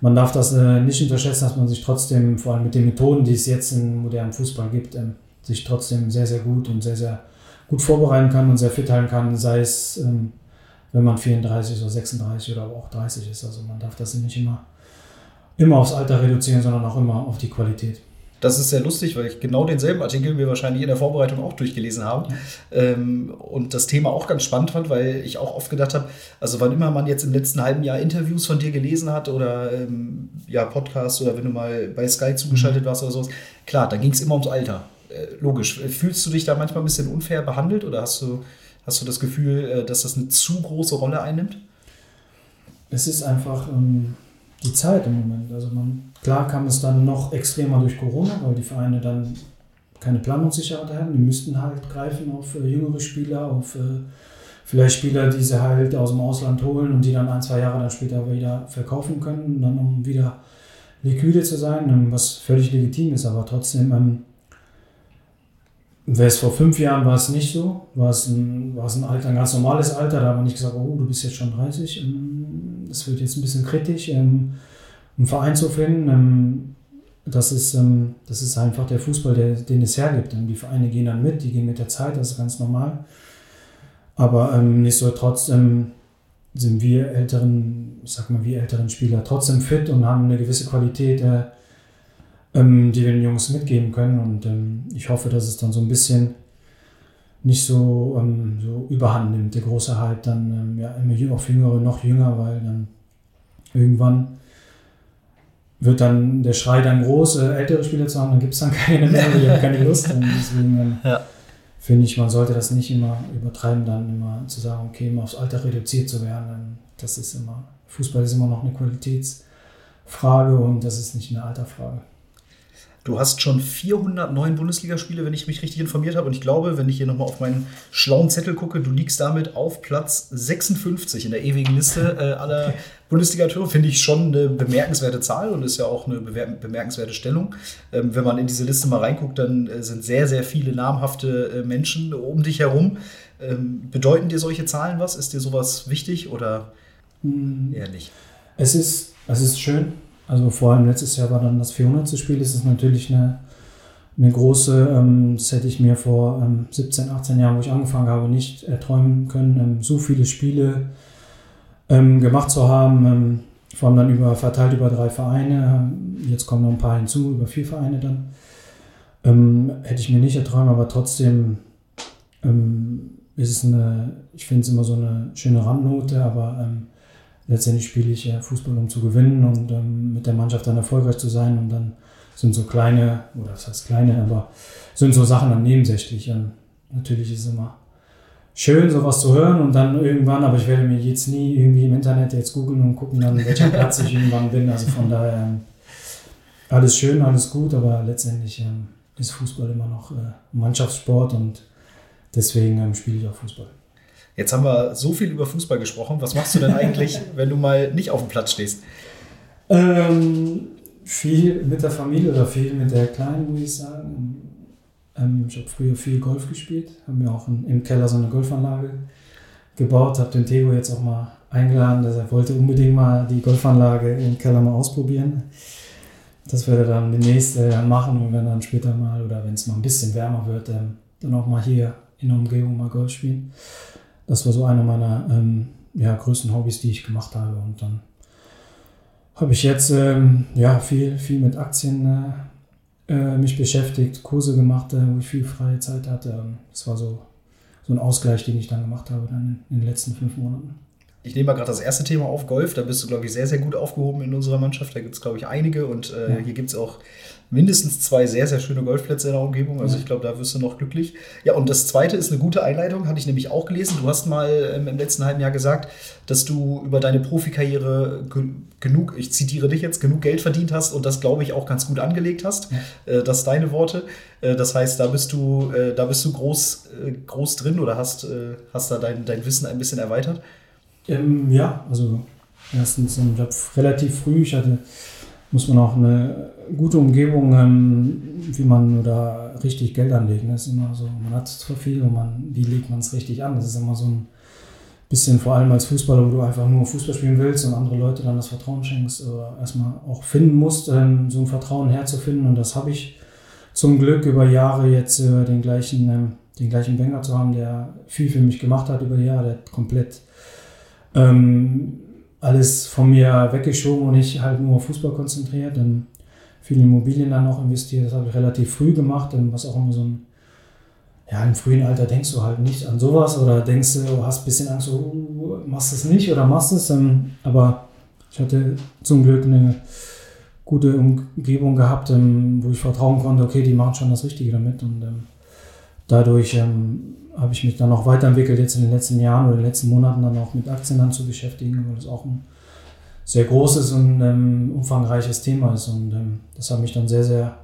man darf das äh, nicht unterschätzen, dass man sich trotzdem, vor allem mit den Methoden, die es jetzt im modernen Fußball gibt, ähm, sich trotzdem sehr, sehr gut und sehr, sehr gut vorbereiten kann und sehr fit halten kann, sei es, ähm, wenn man 34 oder 36 oder auch 30 ist. Also man darf das nicht immer, immer aufs Alter reduzieren, sondern auch immer auf die Qualität. Das ist sehr lustig, weil ich genau denselben Artikel wir wahrscheinlich in der Vorbereitung auch durchgelesen haben ähm, und das Thema auch ganz spannend fand, weil ich auch oft gedacht habe, also wann immer man jetzt im letzten halben Jahr Interviews von dir gelesen hat oder ähm, ja Podcasts oder wenn du mal bei Sky zugeschaltet warst oder sowas, klar, da ging es immer ums Alter. Äh, logisch. Fühlst du dich da manchmal ein bisschen unfair behandelt oder hast du, hast du das Gefühl, äh, dass das eine zu große Rolle einnimmt? Es ist einfach... Ähm die Zeit im Moment. Also man, klar kam es dann noch extremer durch Corona, weil die Vereine dann keine Planungssicherheit hatten. Die müssten halt greifen auf äh, jüngere Spieler, auf äh, vielleicht Spieler, die sie halt aus dem Ausland holen und die dann ein, zwei Jahre dann später wieder verkaufen können, dann um wieder liquide zu sein, ähm, was völlig legitim ist, aber trotzdem ähm, Wäre es vor fünf Jahren war es nicht so, war es ein, war es ein Alter, ein ganz normales Alter, da haben wir nicht gesagt, oh, du bist jetzt schon 30. Ähm, das wird jetzt ein bisschen kritisch, ähm, einen Verein zu finden. Ähm, das ist, das ist einfach der Fußball, der, den es hergibt. Die Vereine gehen dann mit, die gehen mit der Zeit, das ist ganz normal. Aber ähm, nichtsdestotrotz sind wir älteren, sag mal, wir älteren Spieler trotzdem fit und haben eine gewisse Qualität. Äh, ähm, die wir den Jungs mitgeben können. Und ähm, ich hoffe, dass es dann so ein bisschen nicht so, ähm, so überhand nimmt, der große Hype dann ähm, ja, immer auf Jüngere noch jünger, weil dann irgendwann wird dann der Schrei dann groß, äh, ältere Spieler zu haben, dann gibt es dann keine mehr, die haben keine Lust. Und deswegen ähm, ja. finde ich, man sollte das nicht immer übertreiben, dann immer zu sagen, okay, immer aufs Alter reduziert zu werden. Das ist immer, Fußball ist immer noch eine Qualitätsfrage und das ist nicht eine Alterfrage. Du hast schon 409 Bundesligaspiele, wenn ich mich richtig informiert habe. Und ich glaube, wenn ich hier nochmal auf meinen schlauen Zettel gucke, du liegst damit auf Platz 56 in der ewigen Liste äh, aller Bundesliga-Tore. Finde ich schon eine bemerkenswerte Zahl und ist ja auch eine bemerkenswerte Stellung. Ähm, wenn man in diese Liste mal reinguckt, dann äh, sind sehr, sehr viele namhafte äh, Menschen um dich herum. Ähm, bedeuten dir solche Zahlen was? Ist dir sowas wichtig oder Hm, eher nicht? Es ist, es ist schön. Also vor allem letztes Jahr war dann das 400. Spiel. Das ist natürlich eine, eine große, ähm, das hätte ich mir vor ähm, 17, 18 Jahren, wo ich angefangen habe, nicht erträumen können, ähm, so viele Spiele ähm, gemacht zu haben. Ähm, vor allem dann über, verteilt über drei Vereine. Ähm, Jetzt kommen noch ein paar hinzu, über vier Vereine dann. Hätte ich mir nicht erträumt, aber trotzdem ist es eine, ich finde es immer so eine schöne Randnote, aber letztendlich spiele ich ja Fußball, um zu gewinnen und ähm, mit der Mannschaft dann erfolgreich zu sein. Und dann sind so kleine, oder das heißt kleine, aber sind so Sachen dann nebensächlich. Und natürlich ist es immer schön, sowas zu hören und dann irgendwann, aber ich werde mir jetzt nie irgendwie im Internet jetzt googeln und gucken dann, welcher Platz ich irgendwann bin. Also von daher ähm, alles schön, alles gut, aber letztendlich ähm, ist Fußball immer noch äh, Mannschaftssport und deswegen ähm, spiele ich auch Fußball. Jetzt haben wir so viel über Fußball gesprochen. Was machst du denn eigentlich, wenn du mal nicht auf dem Platz stehst? Ähm, viel mit der Familie oder viel mit der Kleinen, muss ich sagen. Ähm, ich habe früher viel Golf gespielt, habe mir auch in, im Keller so eine Golfanlage gebaut, habe den Theo jetzt auch mal eingeladen, dass er wollte unbedingt mal die Golfanlage im Keller mal ausprobieren. Das wird er dann demnächst äh, machen und wenn dann später mal oder wenn es mal ein bisschen wärmer wird, ähm, dann auch mal hier in der Umgebung mal Golf spielen. Das war so einer meiner ähm, ja, größten Hobbys, die ich gemacht habe. Und dann habe ich jetzt ähm, ja, viel, viel mit Aktien äh, äh, mich beschäftigt, Kurse gemacht, äh, wo ich viel freie Zeit hatte. Das war so, so ein Ausgleich, den ich dann gemacht habe dann in den letzten fünf Monaten. Ich nehme mal gerade das erste Thema auf, Golf. Da bist du, glaube ich, sehr, sehr gut aufgehoben in unserer Mannschaft. Da gibt es, glaube ich, einige. Und äh, Ja. hier gibt es auch mindestens zwei sehr, sehr schöne Golfplätze in der Umgebung. Also Ja. ich glaube, da wirst du noch glücklich. Ja, und das zweite ist eine gute Einleitung, hatte ich nämlich auch gelesen. Du hast mal ähm, im letzten halben Jahr gesagt, dass du über deine Profikarriere ge genug, ich zitiere dich jetzt, genug Geld verdient hast und das, glaube ich, auch ganz gut angelegt hast. Äh, das sind deine Worte. Äh, das heißt, da bist du, äh, da bist du groß, äh, groß drin oder hast, äh, hast da dein, dein Wissen ein bisschen erweitert. Ähm, ja, also erstens, ich habe relativ früh, ich hatte, muss man auch eine gute Umgebung, ähm, wie man oder richtig Geld anlegen. Das ist immer so, man hat zwar viel und man, wie legt man es richtig an? Das ist immer so ein bisschen, vor allem als Fußballer, wo du einfach nur Fußball spielen willst und andere Leute dann das Vertrauen schenkst, oder erstmal auch finden musst, ähm, so ein Vertrauen herzufinden. Und das habe ich zum Glück über Jahre jetzt äh, den gleichen, ähm, den gleichen Banker zu haben, der viel für mich gemacht hat über die Jahre, der komplett ähm, alles von mir weggeschoben und ich halt nur auf Fußball konzentriert. Ähm, viele Immobilien dann auch investiert, das habe ich relativ früh gemacht, was auch immer so ein, ja, im frühen Alter denkst du halt nicht an sowas oder denkst du, hast ein bisschen Angst, so, uh, machst du es nicht oder machst es. Ähm, aber ich hatte zum Glück eine gute Umgebung gehabt, ähm, wo ich vertrauen konnte, okay, die machen schon das Richtige damit und ähm, dadurch ähm, habe ich mich dann auch weiterentwickelt, jetzt in den letzten Jahren oder in den letzten Monaten dann auch mit Aktien dann zu beschäftigen, weil das auch ein sehr großes und ähm, umfangreiches Thema ist. Und ähm, das hat mich dann sehr, sehr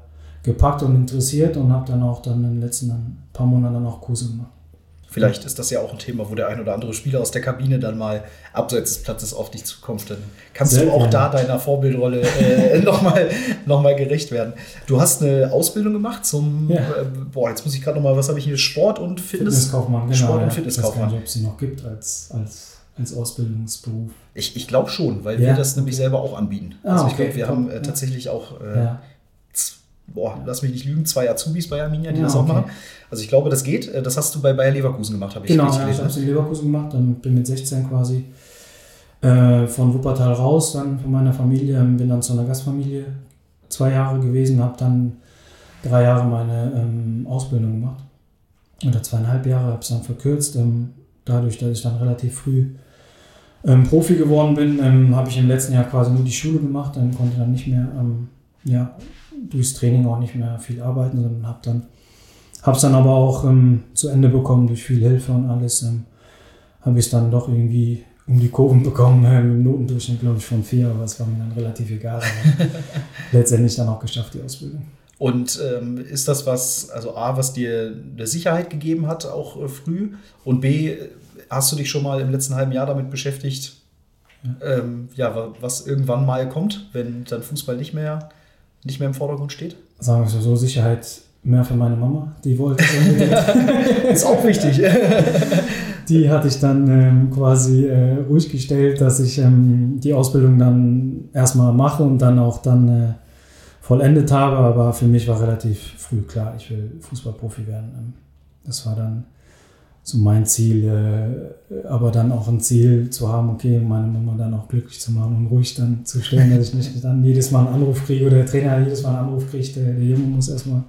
gepackt und interessiert und habe dann auch dann in den letzten paar Monaten dann auch Kurse gemacht. Vielleicht ist das ja auch ein Thema, wo der ein oder andere Spieler aus der Kabine dann mal abseits des Platzes auf dich zukommt. Dann kannst du auch da deiner Vorbildrolle äh, nochmal noch mal gerecht werden. Du hast eine Ausbildung gemacht zum, Ja. äh, boah, jetzt muss ich gerade nochmal, was habe ich hier? Sport und Fitness? Fitnesskaufmann, genau. Sport und ja. Ich weiß Fitnesskaufmann. nicht, ob es sie noch gibt als, als, als Ausbildungsberuf. Ich, ich glaube schon, weil Ja. wir das nämlich selber auch anbieten. Ah, also ich okay, glaube, wir top, haben äh, tatsächlich auch, äh, boah, lass mich nicht lügen, zwei Azubis bei Arminia, die Ja, das auch okay. machen. Also ich glaube, das geht. Äh, Das hast du bei Bayer Leverkusen gemacht, habe ich Genau, richtig ja, ich habe es in Leverkusen gemacht, dann bin mit 16 quasi äh, von Wuppertal raus, dann von meiner Familie, ähm, bin dann zu einer Gastfamilie zwei Jahre gewesen, habe dann drei Jahre meine ähm, Ausbildung gemacht. Oder zweieinhalb Jahre, habe es dann verkürzt. Ähm, dadurch, dass ich dann relativ früh ähm, Profi geworden bin, ähm, habe ich im letzten Jahr quasi nur die Schule gemacht, dann konnte dann nicht mehr ähm, ja, durchs Training auch nicht mehr viel arbeiten, sondern habe dann habe es dann aber auch ähm, zu Ende bekommen durch viel Hilfe und alles. Ähm, habe ich es dann doch irgendwie um die Kurven bekommen, äh, mit einem Notendurchschnitt, glaube ich, von vier, aber es war mir dann relativ egal. Aber letztendlich dann auch geschafft, die Ausbildung. Und ähm, ist das was, also A, was dir eine Sicherheit gegeben hat, auch äh, früh? Und B, hast du dich schon mal im letzten halben Jahr damit beschäftigt, ja. Ähm, ja, was irgendwann mal kommt, wenn dann Fußball nicht mehr, nicht mehr im Vordergrund steht? Sagen wir so, Sicherheit mehr für meine Mama. Die wollte Ist auch wichtig. die hatte ich dann ähm, quasi äh, ruhig gestellt, dass ich ähm, die Ausbildung dann erstmal mache und dann auch dann äh, vollendet habe. Aber für mich war relativ früh klar, ich will Fußballprofi werden. Ähm, das war dann so mein Ziel, äh, aber dann auch ein Ziel zu haben, okay, meine Mama dann auch glücklich zu machen und ruhig dann zu stellen, dass ich nicht dann jedes Mal einen Anruf kriege oder der Trainer jedes Mal einen Anruf kriegt, der, der Junge muss erstmal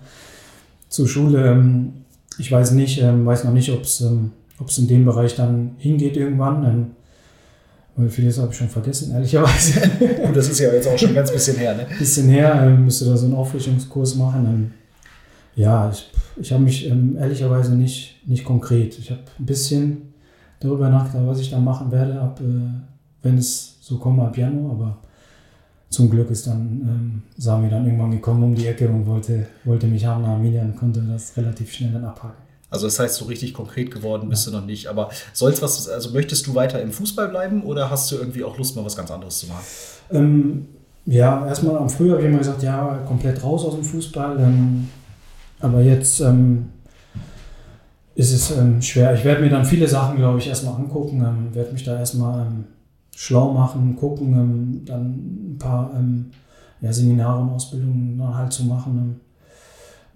zur Schule. Ähm, ich weiß nicht, ähm, weiß noch nicht, ob es ähm, in dem Bereich dann hingeht irgendwann. Weil vieles habe ich schon vergessen, ehrlicherweise. Gut, das ist ja jetzt auch schon ein ganz bisschen her, ne? Bisschen her, müsste da so einen Auffrischungskurs machen. Ja, ich, ich habe mich ähm, ehrlicherweise nicht, nicht konkret. Ich habe ein bisschen darüber nachgedacht, was ich da machen werde, ab, äh, wenn es so kommt, ab Januar. Aber zum Glück ist dann ähm, Sami dann irgendwann gekommen um die Ecke und wollte, wollte mich haben nach Arminia und konnte das relativ schnell dann abhaken. Also das heißt, so richtig konkret geworden bist ja. du noch nicht. Aber soll's was, also möchtest du weiter im Fußball bleiben oder hast du irgendwie auch Lust, mal was ganz anderes zu machen? Ähm, ja, erstmal am Frühjahr habe ich immer gesagt, ja, komplett raus aus dem Fußball. Ähm, aber jetzt ähm, ist es ähm, schwer. Ich werde mir dann viele Sachen, glaube ich, erstmal angucken, ähm, werde mich da erstmal ähm, schlau machen, gucken, ähm, dann ein paar ähm, ja, Seminare und Ausbildungen dann halt zu machen.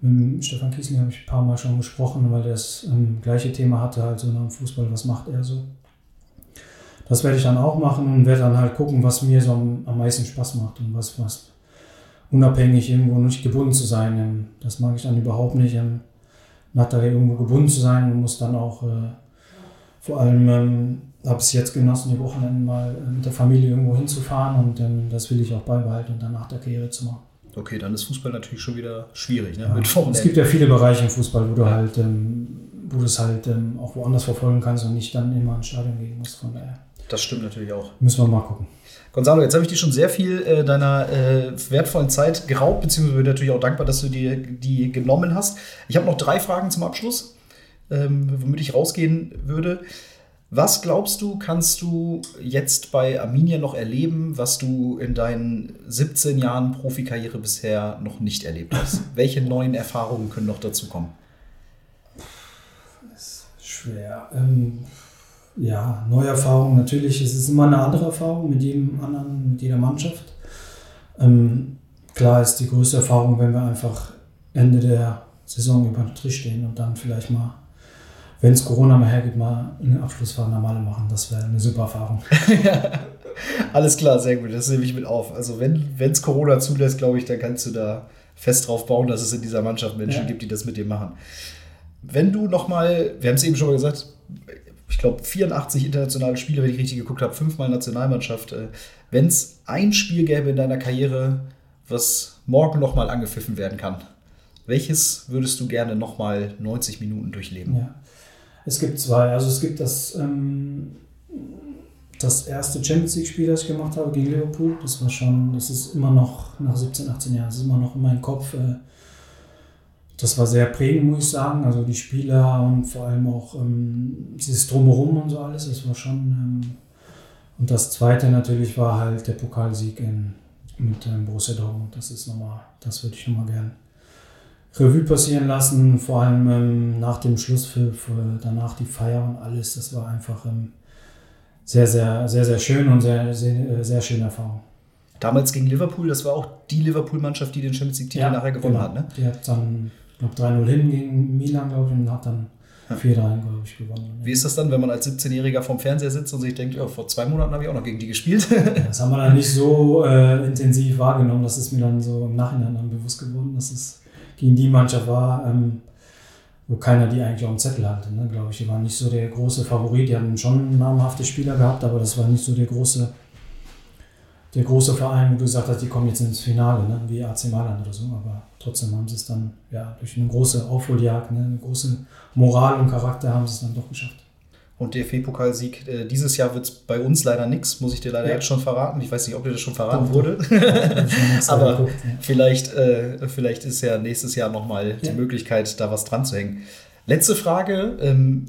Mit Stefan Kiesling habe ich ein paar Mal schon gesprochen, weil er das gleiche Thema hatte, halt so Fußball, was macht er so. Das werde ich dann auch machen und werde dann halt gucken, was mir so am, am meisten Spaß macht und was, was unabhängig irgendwo nicht gebunden zu sein. Das mag ich dann überhaupt nicht. Nach da irgendwo gebunden zu sein und muss dann auch äh, vor allem habe es jetzt genossen, die Wochenenden mal äh, mit der Familie irgendwo hinzufahren und ähm, das will ich auch beibehalten und dann nach der Karriere zu machen. Okay, dann ist Fußball natürlich schon wieder schwierig. Ne? Ja, es gibt ja viele Bereiche im Fußball, wo du ja. halt, ähm, wo du es halt ähm, auch woanders verfolgen kannst und nicht dann immer ins Stadion gehen musst. Von daher. Das stimmt natürlich auch. Müssen wir mal gucken. Gonzalo, jetzt habe ich dir schon sehr viel äh, deiner äh, wertvollen Zeit geraubt, beziehungsweise bin natürlich auch dankbar, dass du dir die genommen hast. Ich habe noch drei Fragen zum Abschluss, ähm, womit ich rausgehen würde. Was glaubst du, kannst du jetzt bei Arminia noch erleben, was du in deinen 17 Jahren Profikarriere bisher noch nicht erlebt hast? Welche neuen Erfahrungen können noch dazu kommen? Das ist schwer. Ähm, ja, neue Erfahrungen natürlich. Es ist immer eine andere Erfahrung mit jedem anderen, mit jeder Mannschaft. Ähm, klar ist die größte Erfahrung, wenn wir einfach Ende der Saison über den Strich stehen und dann vielleicht mal wenn es Corona mal hergibt, mal eine Abschlussfahrt normale machen. Das wäre eine super Erfahrung. Alles klar, sehr gut. Das nehme ich mit auf. Also wenn es Corona zulässt, glaube ich, dann kannst du da fest drauf bauen, dass es in dieser Mannschaft Menschen ja. gibt, die das mit dir machen. Wenn du nochmal, wir haben es eben schon mal gesagt, ich glaube 84 internationale Spiele, wenn ich richtig geguckt habe, fünfmal Nationalmannschaft. Äh, wenn es ein Spiel gäbe in deiner Karriere, was morgen nochmal angepfiffen werden kann, welches würdest du gerne nochmal 90 Minuten durchleben? Ja. Es gibt zwei. Also es gibt das, ähm, das erste Champions League-Spiel, das ich gemacht habe gegen Liverpool. Das war schon, das ist immer noch nach 17, 18 Jahren, das ist immer noch in meinem Kopf. Äh, das war sehr prägend, muss ich sagen. Also die Spieler und vor allem auch ähm, dieses Drumherum und so alles, das war schon. Ähm, und das zweite natürlich war halt der Pokalsieg in, mit ähm, Borussia Dortmund. Das ist nochmal, das würde ich nochmal gerne Revue passieren lassen, vor allem ähm, nach dem Schluss für, für, danach die Feier und alles. Das war einfach ähm, sehr, sehr, sehr, sehr schön und sehr, sehr, äh, sehr schöne Erfahrung. Damals gegen Liverpool, das war auch die Liverpool-Mannschaft, die den Champions League-Titel ja, nachher gewonnen genau. hat, ne? Die hat dann, glaube 3-0 hin gegen Milan, glaube ich, und hat dann 4-3, glaube ich, gewonnen. Wie ist das dann, wenn man als 17-Jähriger vorm Fernseher sitzt und sich denkt, ja, vor zwei Monaten habe ich auch noch gegen die gespielt? das haben wir dann nicht so äh, intensiv wahrgenommen. Das ist mir dann so im Nachhinein dann bewusst geworden, dass es gegen die Mannschaft war, ähm, wo keiner die eigentlich auf dem Zettel hatte, ne, glaube ich. Die waren nicht so der große Favorit. Die haben schon namhafte Spieler gehabt, aber das war nicht so der große, der große Verein, wo du gesagt hast, die kommen jetzt ins Finale, ne, wie AC Mailand oder so. Aber trotzdem haben sie es dann ja, durch eine große Aufholjagd, ne, eine große Moral und Charakter haben sie es dann doch geschafft. und DFB-Pokalsieg. Äh, dieses Jahr wird es bei uns leider nichts, muss ich dir leider Ja. jetzt schon verraten. Ich weiß nicht, ob dir das schon verraten Doch, wurde. Extra Aber geguckt, ja. vielleicht, äh, vielleicht ist ja nächstes Jahr nochmal die. Möglichkeit, da was dran zu hängen. Letzte Frage, ähm,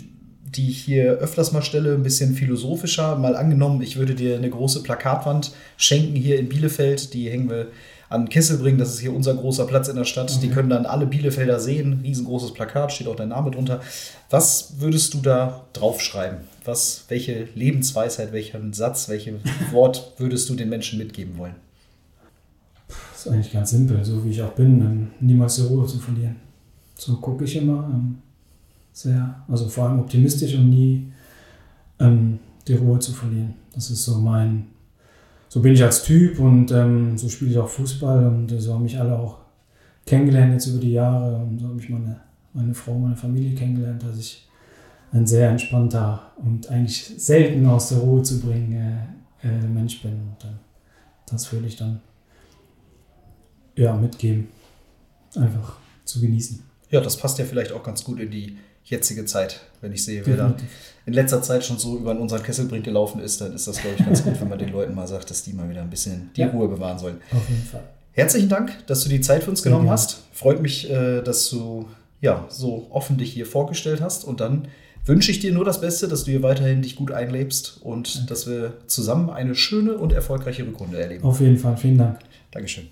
die ich hier öfters mal stelle, ein bisschen philosophischer. Mal angenommen, ich würde dir eine große Plakatwand schenken hier in Bielefeld. Die hängen wir an Kesselbring. Das ist hier unser großer Platz in der Stadt. Die können dann alle Bielefelder sehen. Riesengroßes Plakat, steht auch dein Name drunter. Was würdest du da draufschreiben? Was, welche Lebensweisheit, welchen Satz, welches Wort würdest du den Menschen mitgeben wollen? Das ist eigentlich ganz simpel, so wie ich auch bin, niemals die Ruhe zu verlieren. So gucke ich immer. Ähm, sehr, also vor allem optimistisch und nie ähm, die Ruhe zu verlieren. Das ist so mein, so bin ich als Typ und ähm, so spiele ich auch Fußball und äh, so haben mich alle auch kennengelernt jetzt über die Jahre und so habe ich meine, meine Frau, meine Familie kennengelernt, dass ich ein sehr entspannter und eigentlich selten aus der Ruhe zu bringen äh, äh, Mensch bin. Und äh, das würde ich dann ja, mitgeben. Einfach zu genießen. Ja, das passt ja vielleicht auch ganz gut in die jetzige Zeit. Wenn ich sehe, wer da in letzter Zeit schon so über unseren Kesselbrink gelaufen ist, dann ist das, glaube ich, ganz gut, wenn man den Leuten mal sagt, dass die mal wieder ein bisschen die Ja. Ruhe bewahren sollen. Auf jeden Fall. Herzlichen Dank, dass du die Zeit für uns genommen gerne. hast. Freut mich, äh, dass du ja so offen dich hier vorgestellt hast. Und dann wünsche ich dir nur das Beste, dass du hier weiterhin dich gut einlebst und dass wir zusammen eine schöne und erfolgreiche Rückrunde erleben. Auf jeden Fall. Vielen Dank. Dankeschön.